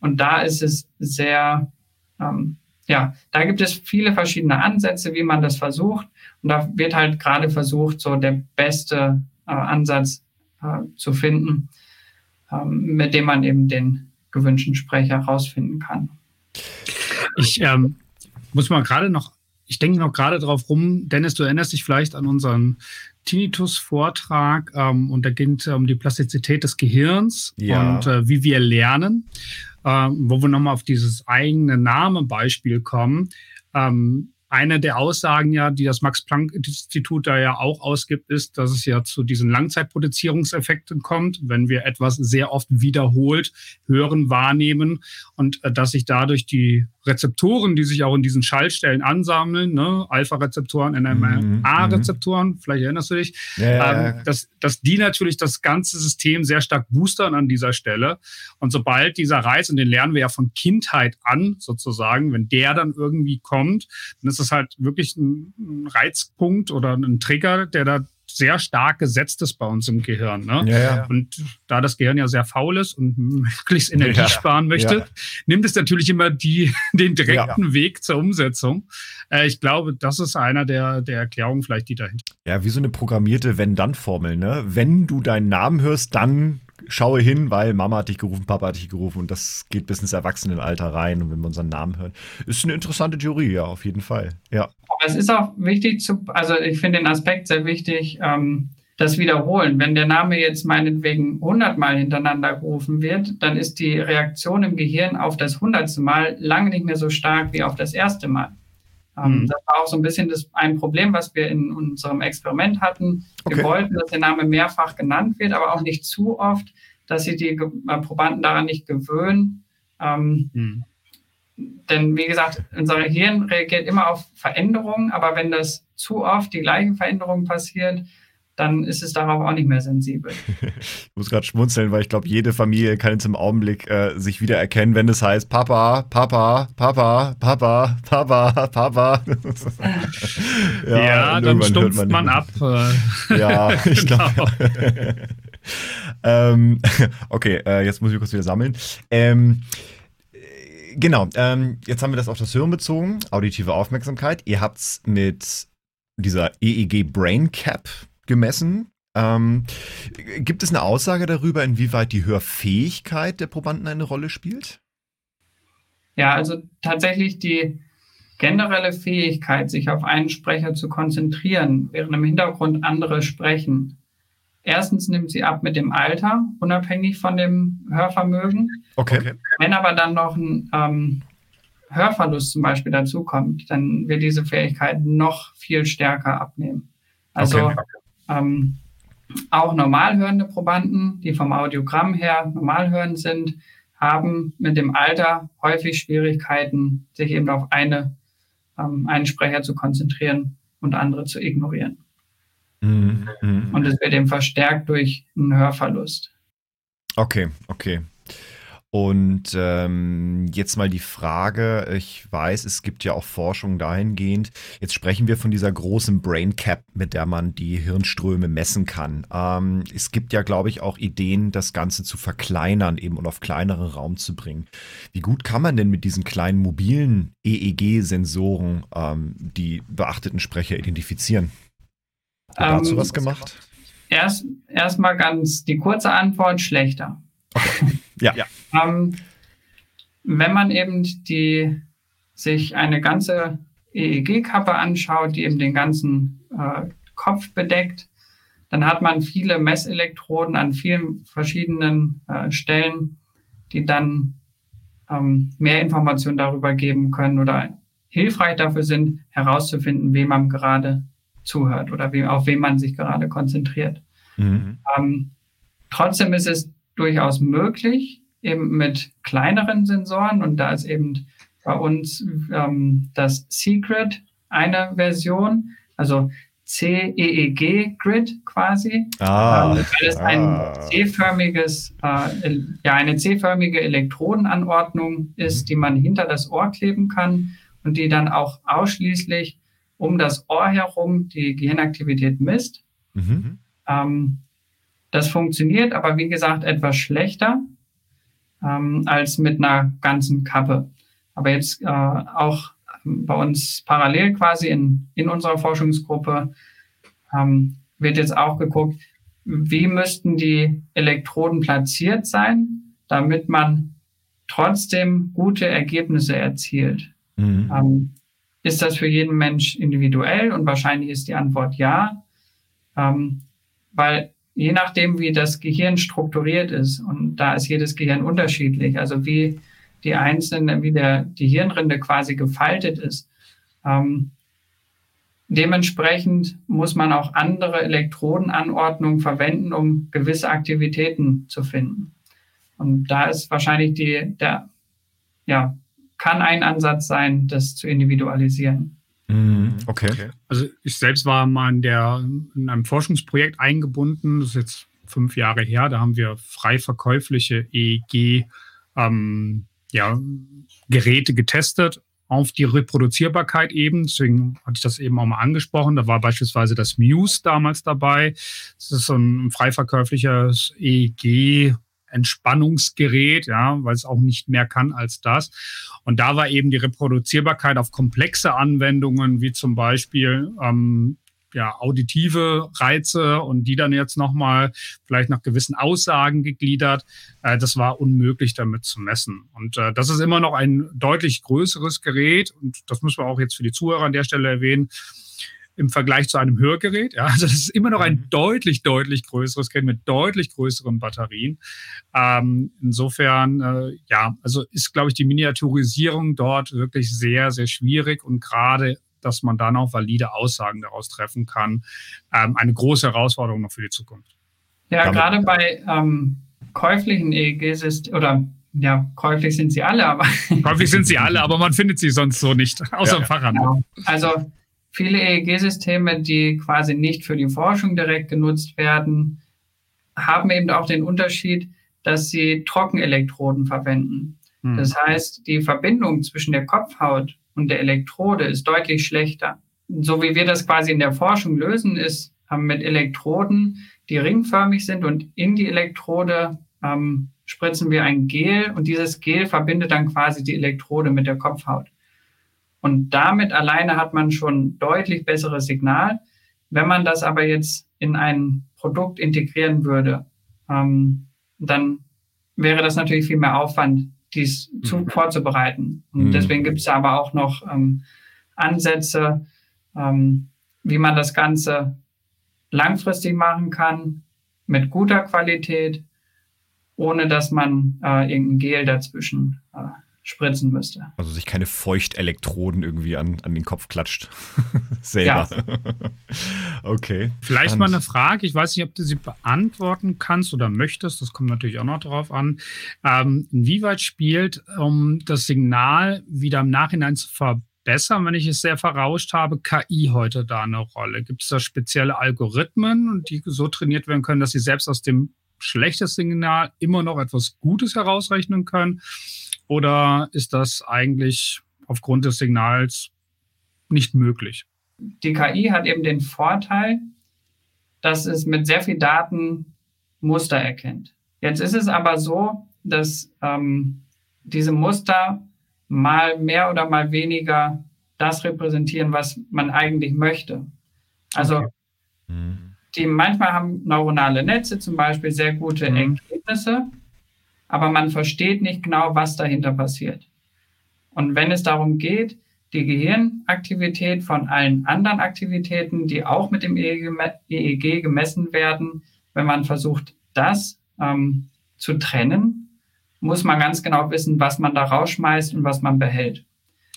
Und da ist es sehr, ähm, ja, da gibt es viele verschiedene Ansätze, wie man das versucht. Und da wird halt gerade versucht, so der beste äh, Ansatz äh, zu finden, äh, mit dem man eben den gewünschten Sprecher herausfinden kann. Ich ähm, muss mal gerade noch ich denke noch gerade darauf rum, Dennis, du erinnerst dich vielleicht an unseren Tinnitus-Vortrag ähm, und da ging es um die Plastizität des Gehirns ja. und äh, wie wir lernen, äh, wo wir nochmal auf dieses eigene Name-Beispiel kommen. Ähm, eine der Aussagen ja, die das Max-Planck-Institut da ja auch ausgibt, ist, dass es ja zu diesen Langzeitproduzierungseffekten kommt, wenn wir etwas sehr oft wiederholt hören, wahrnehmen und äh, dass sich dadurch die Rezeptoren, die sich auch in diesen Schaltstellen ansammeln, ne? Alpha-Rezeptoren, NMA-Rezeptoren, mhm. vielleicht erinnerst du dich, ja, ähm, dass, dass die natürlich das ganze System sehr stark boostern an dieser Stelle. Und sobald dieser Reiz, und den lernen wir ja von Kindheit an sozusagen, wenn der dann irgendwie kommt, dann ist das halt wirklich ein, ein Reizpunkt oder ein Trigger, der da sehr stark gesetzt ist bei uns im Gehirn. Ne? Ja, ja. Und da das Gehirn ja sehr faul ist und möglichst Energie ja, sparen möchte, nimmt es natürlich immer die, den direkten Weg zur Umsetzung. Äh, ich glaube, das ist einer der, der Erklärungen vielleicht, die dahinter. Ja, wie so eine programmierte Wenn-Dann-Formel. Ne? Wenn du deinen Namen hörst, dann schaue hin, weil Mama hat dich gerufen, Papa hat dich gerufen und das geht bis ins Erwachsenenalter rein und wenn wir unseren Namen hören. Ist eine interessante Theorie, ja, auf jeden Fall. Ja. Aber es ist auch wichtig zu, also ich finde den Aspekt sehr wichtig, ähm, das Wiederholen. Wenn der Name jetzt meinetwegen hundertmal hintereinander gerufen wird, dann ist die Reaktion im Gehirn auf das hundertste Mal lange nicht mehr so stark wie auf das erste Mal. Ähm, mhm. Das war auch so ein bisschen das, ein Problem, was wir in unserem Experiment hatten. Wir okay. wollten, dass der Name mehrfach genannt wird, aber auch nicht zu oft, dass sie die äh, Probanden daran nicht gewöhnen. Ähm, mhm. Denn wie gesagt, unser Hirn reagiert immer auf Veränderungen, aber wenn das zu oft die gleiche Veränderung passiert, dann ist es darauf auch nicht mehr sensibel. ich muss gerade schmunzeln, weil ich glaube, jede Familie kann jetzt im Augenblick äh, sich wiedererkennen, wenn es heißt Papa, Papa, Papa, Papa, Papa, Papa. ja, ja dann stumpft man, man ab. ja, ich glaube. ähm, okay, äh, jetzt muss ich kurz wieder sammeln. Ähm, genau, ähm, jetzt haben wir das auf das Hören bezogen, auditive Aufmerksamkeit. Ihr habt es mit dieser EEG Brain Cap gemessen. Ähm, gibt es eine Aussage darüber, inwieweit die Hörfähigkeit der Probanden eine Rolle spielt? Ja, also tatsächlich die generelle Fähigkeit, sich auf einen Sprecher zu konzentrieren, während im Hintergrund andere sprechen. Erstens nimmt sie ab mit dem Alter, unabhängig von dem Hörvermögen. Okay. Wenn aber dann noch ein ähm, Hörverlust zum Beispiel dazukommt, dann wird diese Fähigkeit noch viel stärker abnehmen. Also okay ähm, auch normal hörende Probanden, die vom Audiogramm her normal hörend sind, haben mit dem Alter häufig Schwierigkeiten, sich eben auf eine, ähm, einen Sprecher zu konzentrieren und andere zu ignorieren. Mhm. Und es wird eben verstärkt durch einen Hörverlust. Okay, okay. Und ähm, jetzt mal die Frage, ich weiß, es gibt ja auch Forschung dahingehend. Jetzt sprechen wir von dieser großen Brain Cap, mit der man die Hirnströme messen kann. Ähm, es gibt ja, glaube ich, auch Ideen, das Ganze zu verkleinern eben und auf kleineren Raum zu bringen. Wie gut kann man denn mit diesen kleinen mobilen EEG-Sensoren ähm, die beachteten Sprecher identifizieren? Hat ähm, dazu was gemacht? Erst erstmal ganz die kurze Antwort schlechter. Okay. Ja. ja. Ähm, wenn man eben die, sich eine ganze EEG-Kappe anschaut, die eben den ganzen äh, Kopf bedeckt, dann hat man viele Messelektroden an vielen verschiedenen äh, Stellen, die dann ähm, mehr Informationen darüber geben können oder hilfreich dafür sind, herauszufinden, wem man gerade zuhört oder wem, auf wen man sich gerade konzentriert. Mhm. Ähm, trotzdem ist es durchaus möglich, eben mit kleineren Sensoren und da ist eben bei uns ähm, das Secret eine Version. Also CEEG-Grid quasi. Ah, ähm, weil es ein ah. C-förmiges, äh, ja, eine C-förmige Elektrodenanordnung ist, mhm. die man hinter das Ohr kleben kann und die dann auch ausschließlich um das Ohr herum die Gehirnaktivität misst. Mhm. Ähm, das funktioniert aber, wie gesagt, etwas schlechter ähm, als mit einer ganzen Kappe. Aber jetzt äh, auch bei uns parallel quasi in, in unserer Forschungsgruppe ähm, wird jetzt auch geguckt, wie müssten die Elektroden platziert sein, damit man trotzdem gute Ergebnisse erzielt. Mhm. Ähm, ist das für jeden Mensch individuell? Und wahrscheinlich ist die Antwort ja, ähm, weil je nachdem, wie das Gehirn strukturiert ist, und da ist jedes Gehirn unterschiedlich, also wie die einzelne, wie der, die Hirnrinde quasi gefaltet ist. Ähm, dementsprechend muss man auch andere Elektrodenanordnungen verwenden, um gewisse Aktivitäten zu finden. Und da ist wahrscheinlich die, der, ja, kann ein Ansatz sein, das zu individualisieren. Mhm. Okay. Also ich selbst war mal in, der, in einem Forschungsprojekt eingebunden, das ist jetzt fünf Jahre her, da haben wir frei verkäufliche EEG ähm, ja, Geräte getestet auf die Reproduzierbarkeit eben. Deswegen hatte ich das eben auch mal angesprochen. Da war beispielsweise das Muse damals dabei. Das ist so ein frei verkäufliches EEG Entspannungsgerät, ja, weil es auch nicht mehr kann als das. Und da war eben die Reproduzierbarkeit auf komplexe Anwendungen, wie zum Beispiel ähm, ja, auditive Reize und die dann jetzt nochmal vielleicht nach gewissen Aussagen gegliedert. Äh, das war unmöglich damit zu messen. Und äh, das ist immer noch ein deutlich größeres Gerät und das müssen wir auch jetzt für die Zuhörer an der Stelle erwähnen im Vergleich zu einem Hörgerät. Ja, also das ist immer noch ein mhm. deutlich, deutlich größeres Gerät mit deutlich größeren Batterien. Ähm, insofern, äh, ja, also ist, glaube ich, die Miniaturisierung dort wirklich sehr, sehr schwierig und gerade dass man dann auch valide Aussagen daraus treffen kann. Ähm, eine große Herausforderung noch für die Zukunft. Ja, Damit. gerade bei ähm, käuflichen EEG-Systemen oder ja, käuflich sind sie alle, aber. käuflich sind sie alle, aber man findet sie sonst so nicht, außer ja, im Fachhandel. Genau. Also viele EEG-Systeme, die quasi nicht für die Forschung direkt genutzt werden, haben eben auch den Unterschied, dass sie Trockenelektroden verwenden. Hm. Das heißt, die Verbindung zwischen der Kopfhaut und der Elektrode ist deutlich schlechter. So wie wir das quasi in der Forschung lösen, ist ähm, mit Elektroden, die ringförmig sind und in die Elektrode ähm, spritzen wir ein Gel und dieses Gel verbindet dann quasi die Elektrode mit der Kopfhaut. Und damit alleine hat man schon deutlich besseres Signal. Wenn man das aber jetzt in ein Produkt integrieren würde, ähm, dann wäre das natürlich viel mehr Aufwand, dies zu, mhm. vorzubereiten. Und mhm. deswegen gibt es aber auch noch ähm, Ansätze, ähm, wie man das Ganze langfristig machen kann, mit guter Qualität, ohne dass man äh, irgendein Gel dazwischen äh, spritzen müsste. Also sich keine Feuchtelektroden irgendwie an, an den Kopf klatscht. Selber. Okay. Vielleicht Spannend. mal eine Frage. Ich weiß nicht, ob du sie beantworten kannst oder möchtest. Das kommt natürlich auch noch darauf an. Ähm, inwieweit spielt, um das Signal wieder im Nachhinein zu verbessern, wenn ich es sehr verrauscht habe, KI heute da eine Rolle? Gibt es da spezielle Algorithmen, die so trainiert werden können, dass sie selbst aus dem schlechtesten Signal immer noch etwas Gutes herausrechnen können? Oder ist das eigentlich aufgrund des Signals nicht möglich? Die KI hat eben den Vorteil, dass es mit sehr viel Daten Muster erkennt. Jetzt ist es aber so, dass ähm, diese Muster mal mehr oder mal weniger das repräsentieren, was man eigentlich möchte. Also okay. Mhm. die manchmal haben neuronale Netze zum Beispiel sehr gute mhm. Ergebnisse, aber man versteht nicht genau, was dahinter passiert. Und wenn es darum geht, die Gehirnaktivität von allen anderen Aktivitäten, die auch mit dem EEG gemessen werden, wenn man versucht, das ähm, zu trennen, muss man ganz genau wissen, was man da rausschmeißt und was man behält.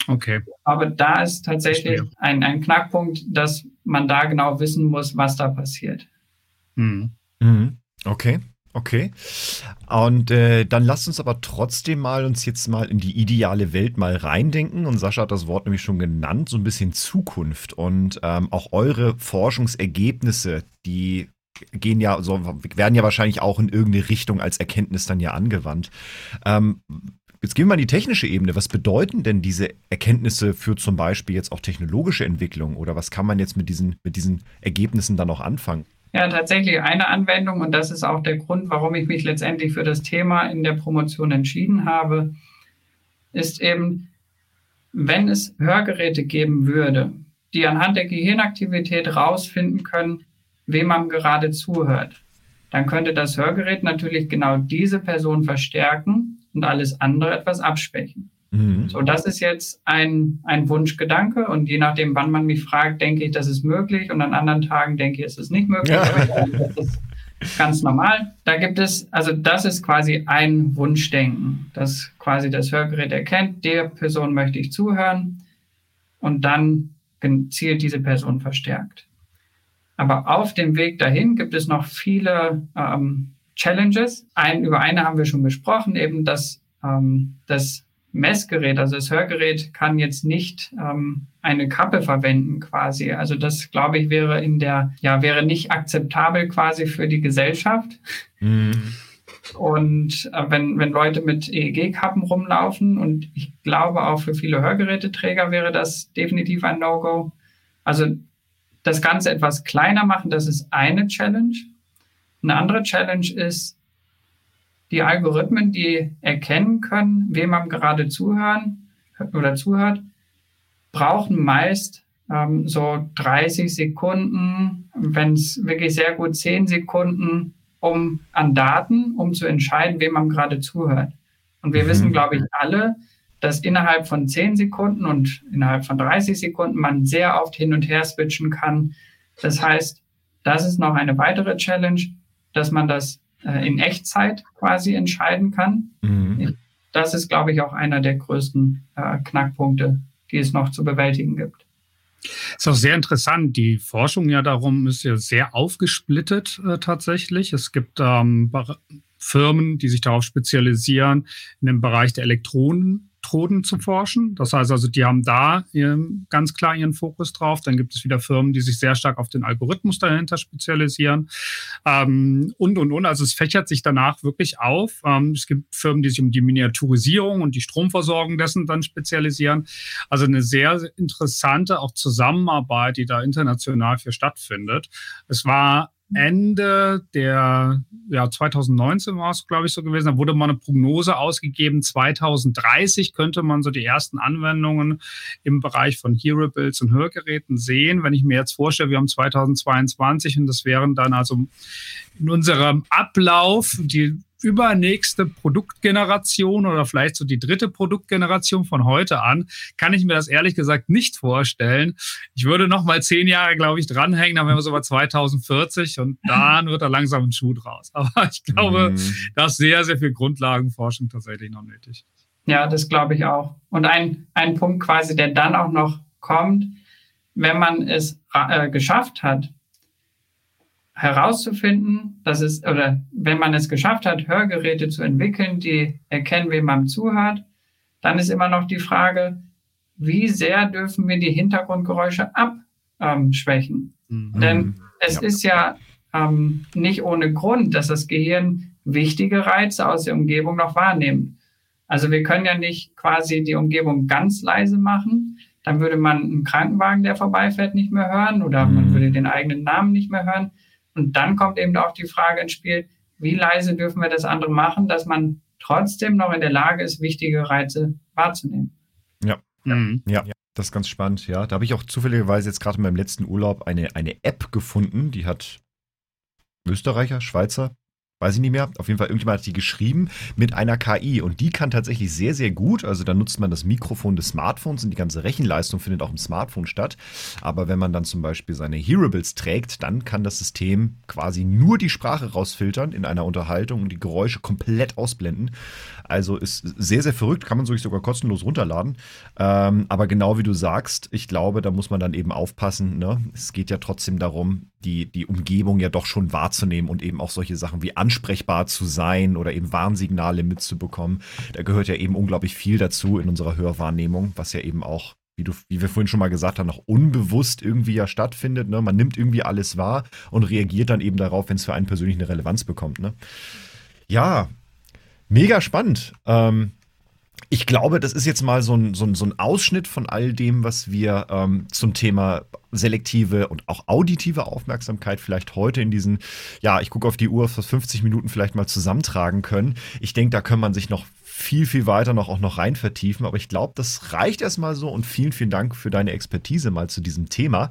Okay. Aber da ist tatsächlich ein, ein Knackpunkt, dass man da genau wissen muss, was da passiert. Mhm. Mhm. Okay. Okay. Und äh, dann lasst uns aber trotzdem mal uns jetzt mal in die ideale Welt mal reindenken. Und Sascha hat das Wort nämlich schon genannt, so ein bisschen Zukunft und ähm, auch eure Forschungsergebnisse, die gehen ja, so, werden ja wahrscheinlich auch in irgendeine Richtung als Erkenntnis dann ja angewandt. Ähm, jetzt gehen wir mal in die technische Ebene. Was bedeuten denn diese Erkenntnisse für zum Beispiel jetzt auch technologische Entwicklung oder was kann man jetzt mit diesen, mit diesen Ergebnissen dann auch anfangen? Ja, tatsächlich eine Anwendung und das ist auch der Grund, warum ich mich letztendlich für das Thema in der Promotion entschieden habe, ist eben, wenn es Hörgeräte geben würde, die anhand der Gehirnaktivität rausfinden können, wem man gerade zuhört, dann könnte das Hörgerät natürlich genau diese Person verstärken und alles andere etwas abschwächen. Mhm. So, das ist jetzt ein, ein Wunschgedanke und je nachdem, wann man mich fragt, denke ich, das ist möglich und an anderen Tagen denke ich, es ist nicht möglich. Ja. das ist ganz normal. Da gibt es, also das ist quasi ein Wunschdenken, dass quasi das Hörgerät erkennt, der Person möchte ich zuhören und dann zielt diese Person verstärkt. Aber auf dem Weg dahin gibt es noch viele ähm, Challenges. Ein, über eine haben wir schon gesprochen, eben dass ähm, das Messgerät, also das Hörgerät, kann jetzt nicht ähm, eine Kappe verwenden quasi. Also das, glaube ich, wäre in der, ja, wäre nicht akzeptabel quasi für die Gesellschaft. Mhm. Und äh, wenn, wenn Leute mit EEG-Kappen rumlaufen und ich glaube auch für viele Hörgeräteträger wäre das definitiv ein No-Go. Also das Ganze etwas kleiner machen, das ist eine Challenge. Eine andere Challenge ist, die Algorithmen, die erkennen können, wem man gerade zuhören oder zuhört, brauchen meist ähm, so 30 Sekunden, wenn es wirklich sehr gut 10 Sekunden, um an Daten, um zu entscheiden, wem man gerade zuhört. Und wir mhm. wissen, glaube ich, alle, dass innerhalb von 10 Sekunden und innerhalb von 30 Sekunden man sehr oft hin und her switchen kann. Das heißt, das ist noch eine weitere Challenge, dass man das äh, in Echtzeit quasi entscheiden kann. Mhm. Das ist, glaube ich, auch einer der größten äh, Knackpunkte, die es noch zu bewältigen gibt. Ist auch sehr interessant. Die Forschung ja darum ist ja sehr aufgesplittet äh, tatsächlich. Es gibt ähm, Firmen, die sich darauf spezialisieren in dem Bereich der Elektronen Elektroden zu forschen. Das heißt also, die haben da ganz klar ihren Fokus drauf. Dann gibt es wieder Firmen, die sich sehr stark auf den Algorithmus dahinter spezialisieren. Ähm, und, und, und. Also es fächert sich danach wirklich auf. Ähm, es gibt Firmen, die sich um die Miniaturisierung und die Stromversorgung dessen dann spezialisieren. Also eine sehr interessante auch Zusammenarbeit, die da international für stattfindet. Es war Ende der, ja, 2019 war es, glaube ich, so gewesen. Da wurde mal eine Prognose ausgegeben. 2030 könnte man so die ersten Anwendungen im Bereich von Hearables und Hörgeräten sehen. Wenn ich mir jetzt vorstelle, wir haben 2022 und das wären dann also in unserem Ablauf die übernächste Produktgeneration oder vielleicht so die dritte Produktgeneration von heute an, kann ich mir das ehrlich gesagt nicht vorstellen. Ich würde noch mal zehn Jahre, glaube ich, dranhängen, dann wären wir so bei 2040 und dann wird da langsam ein Schuh draus. Aber ich glaube, mhm. da ist sehr, sehr viel Grundlagenforschung tatsächlich noch nötig. Ja, das glaube ich auch. Und ein, ein Punkt quasi, der dann auch noch kommt, wenn man es äh, geschafft hat, herauszufinden, dass es, oder wenn man es geschafft hat, Hörgeräte zu entwickeln, die erkennen, wem man zuhört, dann ist immer noch die Frage, wie sehr dürfen wir die Hintergrundgeräusche abschwächen? Ähm, mhm. Denn es ja. ist ja ähm, nicht ohne Grund, dass das Gehirn wichtige Reize aus der Umgebung noch wahrnimmt. Also wir können ja nicht quasi die Umgebung ganz leise machen, dann würde man einen Krankenwagen, der vorbeifährt, nicht mehr hören oder mhm. man würde den eigenen Namen nicht mehr hören. Und dann kommt eben auch die Frage ins Spiel, wie leise dürfen wir das andere machen, dass man trotzdem noch in der Lage ist, wichtige Reize wahrzunehmen. Ja, mhm. ja. Das ist ganz spannend, ja. Da habe ich auch zufälligerweise jetzt gerade in meinem letzten Urlaub eine, eine App gefunden, die hat Österreicher, Schweizer, weiß ich nicht mehr, auf jeden Fall irgendjemand hat die geschrieben mit einer KI und die kann tatsächlich sehr, sehr gut, also da nutzt man das Mikrofon des Smartphones und die ganze Rechenleistung findet auch im Smartphone statt, aber wenn man dann zum Beispiel seine Hearables trägt, dann kann das System quasi nur die Sprache rausfiltern in einer Unterhaltung und die Geräusche komplett ausblenden, also ist sehr, sehr verrückt, kann man sich sogar kostenlos runterladen, ähm, aber genau wie du sagst, ich glaube, da muss man dann eben aufpassen, ne? es geht ja trotzdem darum, die, die Umgebung ja doch schon wahrzunehmen und eben auch solche Sachen wie ansprechbar zu sein oder eben Warnsignale mitzubekommen. Da gehört ja eben unglaublich viel dazu in unserer Hörwahrnehmung, was ja eben auch, wie, du, wie wir vorhin schon mal gesagt haben, noch unbewusst irgendwie ja stattfindet. Ne? Man nimmt irgendwie alles wahr und reagiert dann eben darauf, wenn es für einen persönlich eine Relevanz bekommt. Ne? Ja, mega spannend. Ähm, ich glaube, das ist jetzt mal so ein, so ein, so ein Ausschnitt von all dem, was wir ähm, zum Thema selektive und auch auditive Aufmerksamkeit vielleicht heute in diesen, ja, ich gucke auf die Uhr, fast 50 Minuten vielleicht mal zusammentragen können. Ich denke, da kann man sich noch viel, viel weiter noch auch noch rein vertiefen. Aber ich glaube, das reicht erstmal so und vielen, vielen Dank für deine Expertise mal zu diesem Thema.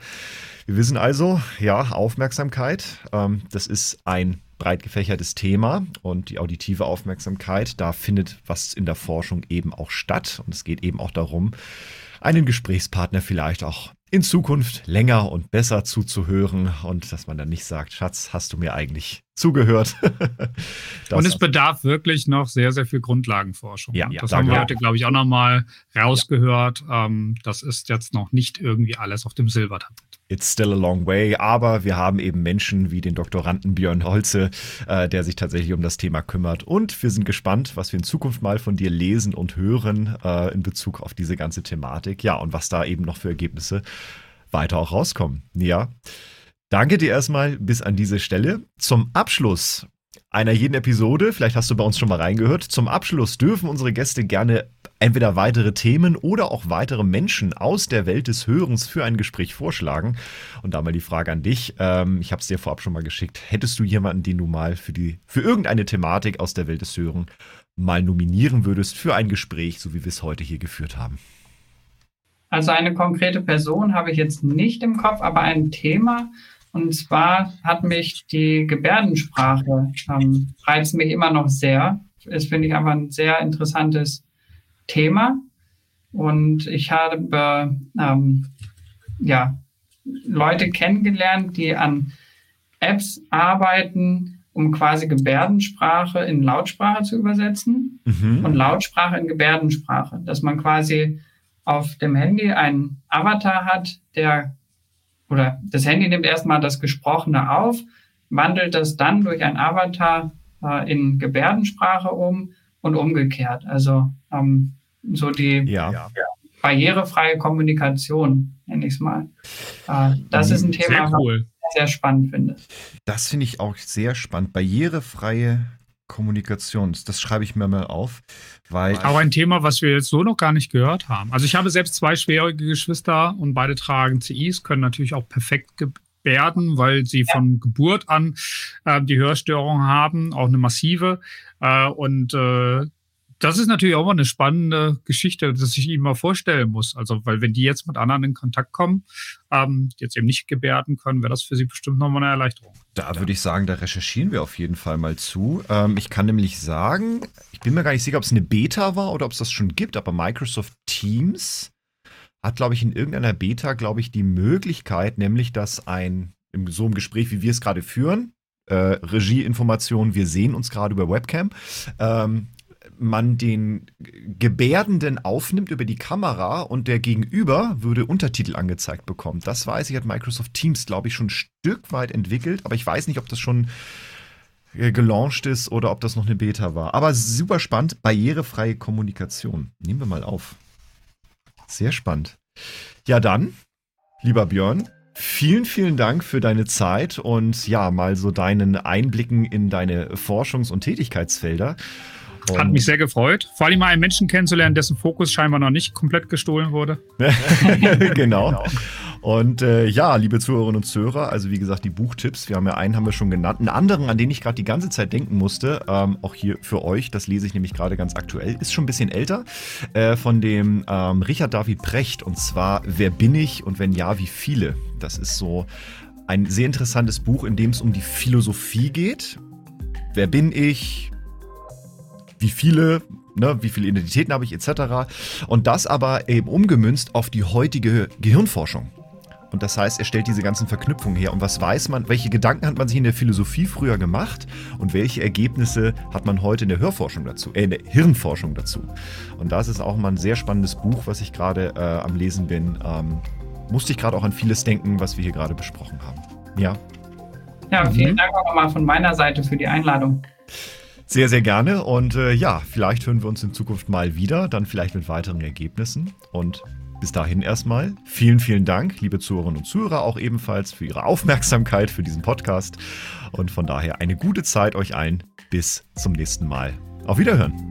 Wir wissen also, ja, Aufmerksamkeit, ähm, das ist ein breit gefächertes Thema und die auditive Aufmerksamkeit, da findet was in der Forschung eben auch statt. Und es geht eben auch darum, einen Gesprächspartner vielleicht auch in Zukunft länger und besser zuzuhören und dass man dann nicht sagt, Schatz, hast du mir eigentlich zugehört? und es bedarf wirklich noch sehr, sehr viel Grundlagenforschung. Ja, das haben wir heute, glaube ich, auch nochmal rausgehört. Ja. Ähm, das ist jetzt noch nicht irgendwie alles auf dem Silbertablett. It's still a long way, aber wir haben eben Menschen wie den Doktoranden Björn Holze, äh, der sich tatsächlich um das Thema kümmert. Und wir sind gespannt, was wir in Zukunft mal von dir lesen und hören äh, in Bezug auf diese ganze Thematik. Ja, und was da eben noch für Ergebnisse weiter auch rauskommen. Ja. Danke dir erstmal bis an diese Stelle. Zum Abschluss einer jeden Episode, vielleicht hast du bei uns schon mal reingehört, zum Abschluss dürfen unsere Gäste gerne entweder weitere Themen oder auch weitere Menschen aus der Welt des Hörens für ein Gespräch vorschlagen. Und da mal die Frage an dich. Ähm, ich habe es dir vorab schon mal geschickt. Hättest du jemanden, den du mal für, die, für irgendeine Thematik aus der Welt des Hörens mal nominieren würdest für ein Gespräch, so wie wir es heute hier geführt haben? Also eine konkrete Person habe ich jetzt nicht im Kopf, aber ein Thema. Und zwar hat mich die Gebärdensprache ähm, reizt mich immer noch sehr. Das finde ich einfach ein sehr interessantes Thema. Und ich habe ähm, ja, Leute kennengelernt, die an Apps arbeiten, um quasi Gebärdensprache in Lautsprache zu übersetzen mhm. und Lautsprache in Gebärdensprache. Dass man quasi auf dem Handy einen Avatar hat, der oder das Handy nimmt erstmal das Gesprochene auf, wandelt das dann durch ein Avatar äh, in Gebärdensprache um und umgekehrt. Also ähm, so die ja. barrierefreie Kommunikation, nenne ich es mal. Äh, das ist ein Thema, cool. was ich sehr spannend finde. Das finde ich auch sehr spannend. Barrierefreie Kommunikation. Das schreibe ich mir mal auf. Weil Auch ein Thema, was wir jetzt so noch gar nicht gehört haben. Also ich habe selbst zwei schwerhörige Geschwister und beide tragen CIs, können natürlich auch perfekt gebärden, weil sie ja. von Geburt an äh, die Hörstörung haben, auch eine massive. Äh, und äh, das ist natürlich auch mal eine spannende Geschichte, dass ich ihm mal vorstellen muss. Also, weil wenn die jetzt mit anderen in Kontakt kommen, ähm, jetzt eben nicht gebärden können, wäre das für sie bestimmt nochmal eine Erleichterung. Da würde ich sagen, da recherchieren wir auf jeden Fall mal zu. Ähm, ich kann nämlich sagen, ich bin mir gar nicht sicher, ob es eine Beta war oder ob es das schon gibt, aber Microsoft Teams hat, glaube ich, in irgendeiner Beta, glaube ich, die Möglichkeit, nämlich, dass ein, in so einem Gespräch, wie wir es gerade führen, äh, Regieinformationen, wir sehen uns gerade über Webcam, ähm, man den Gebärdenden aufnimmt über die Kamera und der Gegenüber würde Untertitel angezeigt bekommen. Das weiß ich, hat Microsoft Teams, glaube ich, schon ein Stück weit entwickelt, aber ich weiß nicht, ob das schon äh, gelauncht ist oder ob das noch eine Beta war. Aber super spannend, barrierefreie Kommunikation. Nehmen wir mal auf. Sehr spannend. Ja, dann, lieber Björn, Vielen, vielen Dank für deine Zeit und ja, mal so deinen Einblicken in deine Forschungs- und Tätigkeitsfelder. Und Hat mich sehr gefreut. Vor allem mal einen Menschen kennenzulernen, dessen Fokus scheinbar noch nicht komplett gestohlen wurde. genau. Und äh, ja, liebe Zuhörerinnen und Zuhörer, also wie gesagt, die Buchtipps, wir haben ja einen, haben wir schon genannt. Einen anderen, an den ich gerade die ganze Zeit denken musste, ähm, auch hier für euch, das lese ich nämlich gerade ganz aktuell, ist schon ein bisschen älter, äh, von dem ähm, Richard David Precht. Und zwar, wer bin ich und wenn ja, wie viele? Das ist so ein sehr interessantes Buch, in dem es um die Philosophie geht wer bin ich, wie viele, ne, wie viele Identitäten habe ich etc. Und das aber eben umgemünzt auf die heutige Gehirnforschung. Und das heißt, er stellt diese ganzen Verknüpfungen her. Und was weiß man, welche Gedanken hat man sich in der Philosophie früher gemacht und welche Ergebnisse hat man heute in der Hörforschung dazu, äh, in der Hirnforschung dazu. Und das ist auch mal ein sehr spannendes Buch, was ich gerade äh, am Lesen bin. Ähm, musste ich gerade auch an vieles denken, was wir hier gerade besprochen haben. Ja. Ja, vielen mhm. Dank auch nochmal von meiner Seite für die Einladung. Sehr, sehr gerne. Und äh, ja, vielleicht hören wir uns in Zukunft mal wieder, dann vielleicht mit weiteren Ergebnissen. Und bis dahin erstmal vielen, vielen Dank, liebe Zuhörerinnen und Zuhörer, auch ebenfalls für Ihre Aufmerksamkeit für diesen Podcast. Und von daher eine gute Zeit euch allen. Bis zum nächsten Mal. Auf Wiederhören.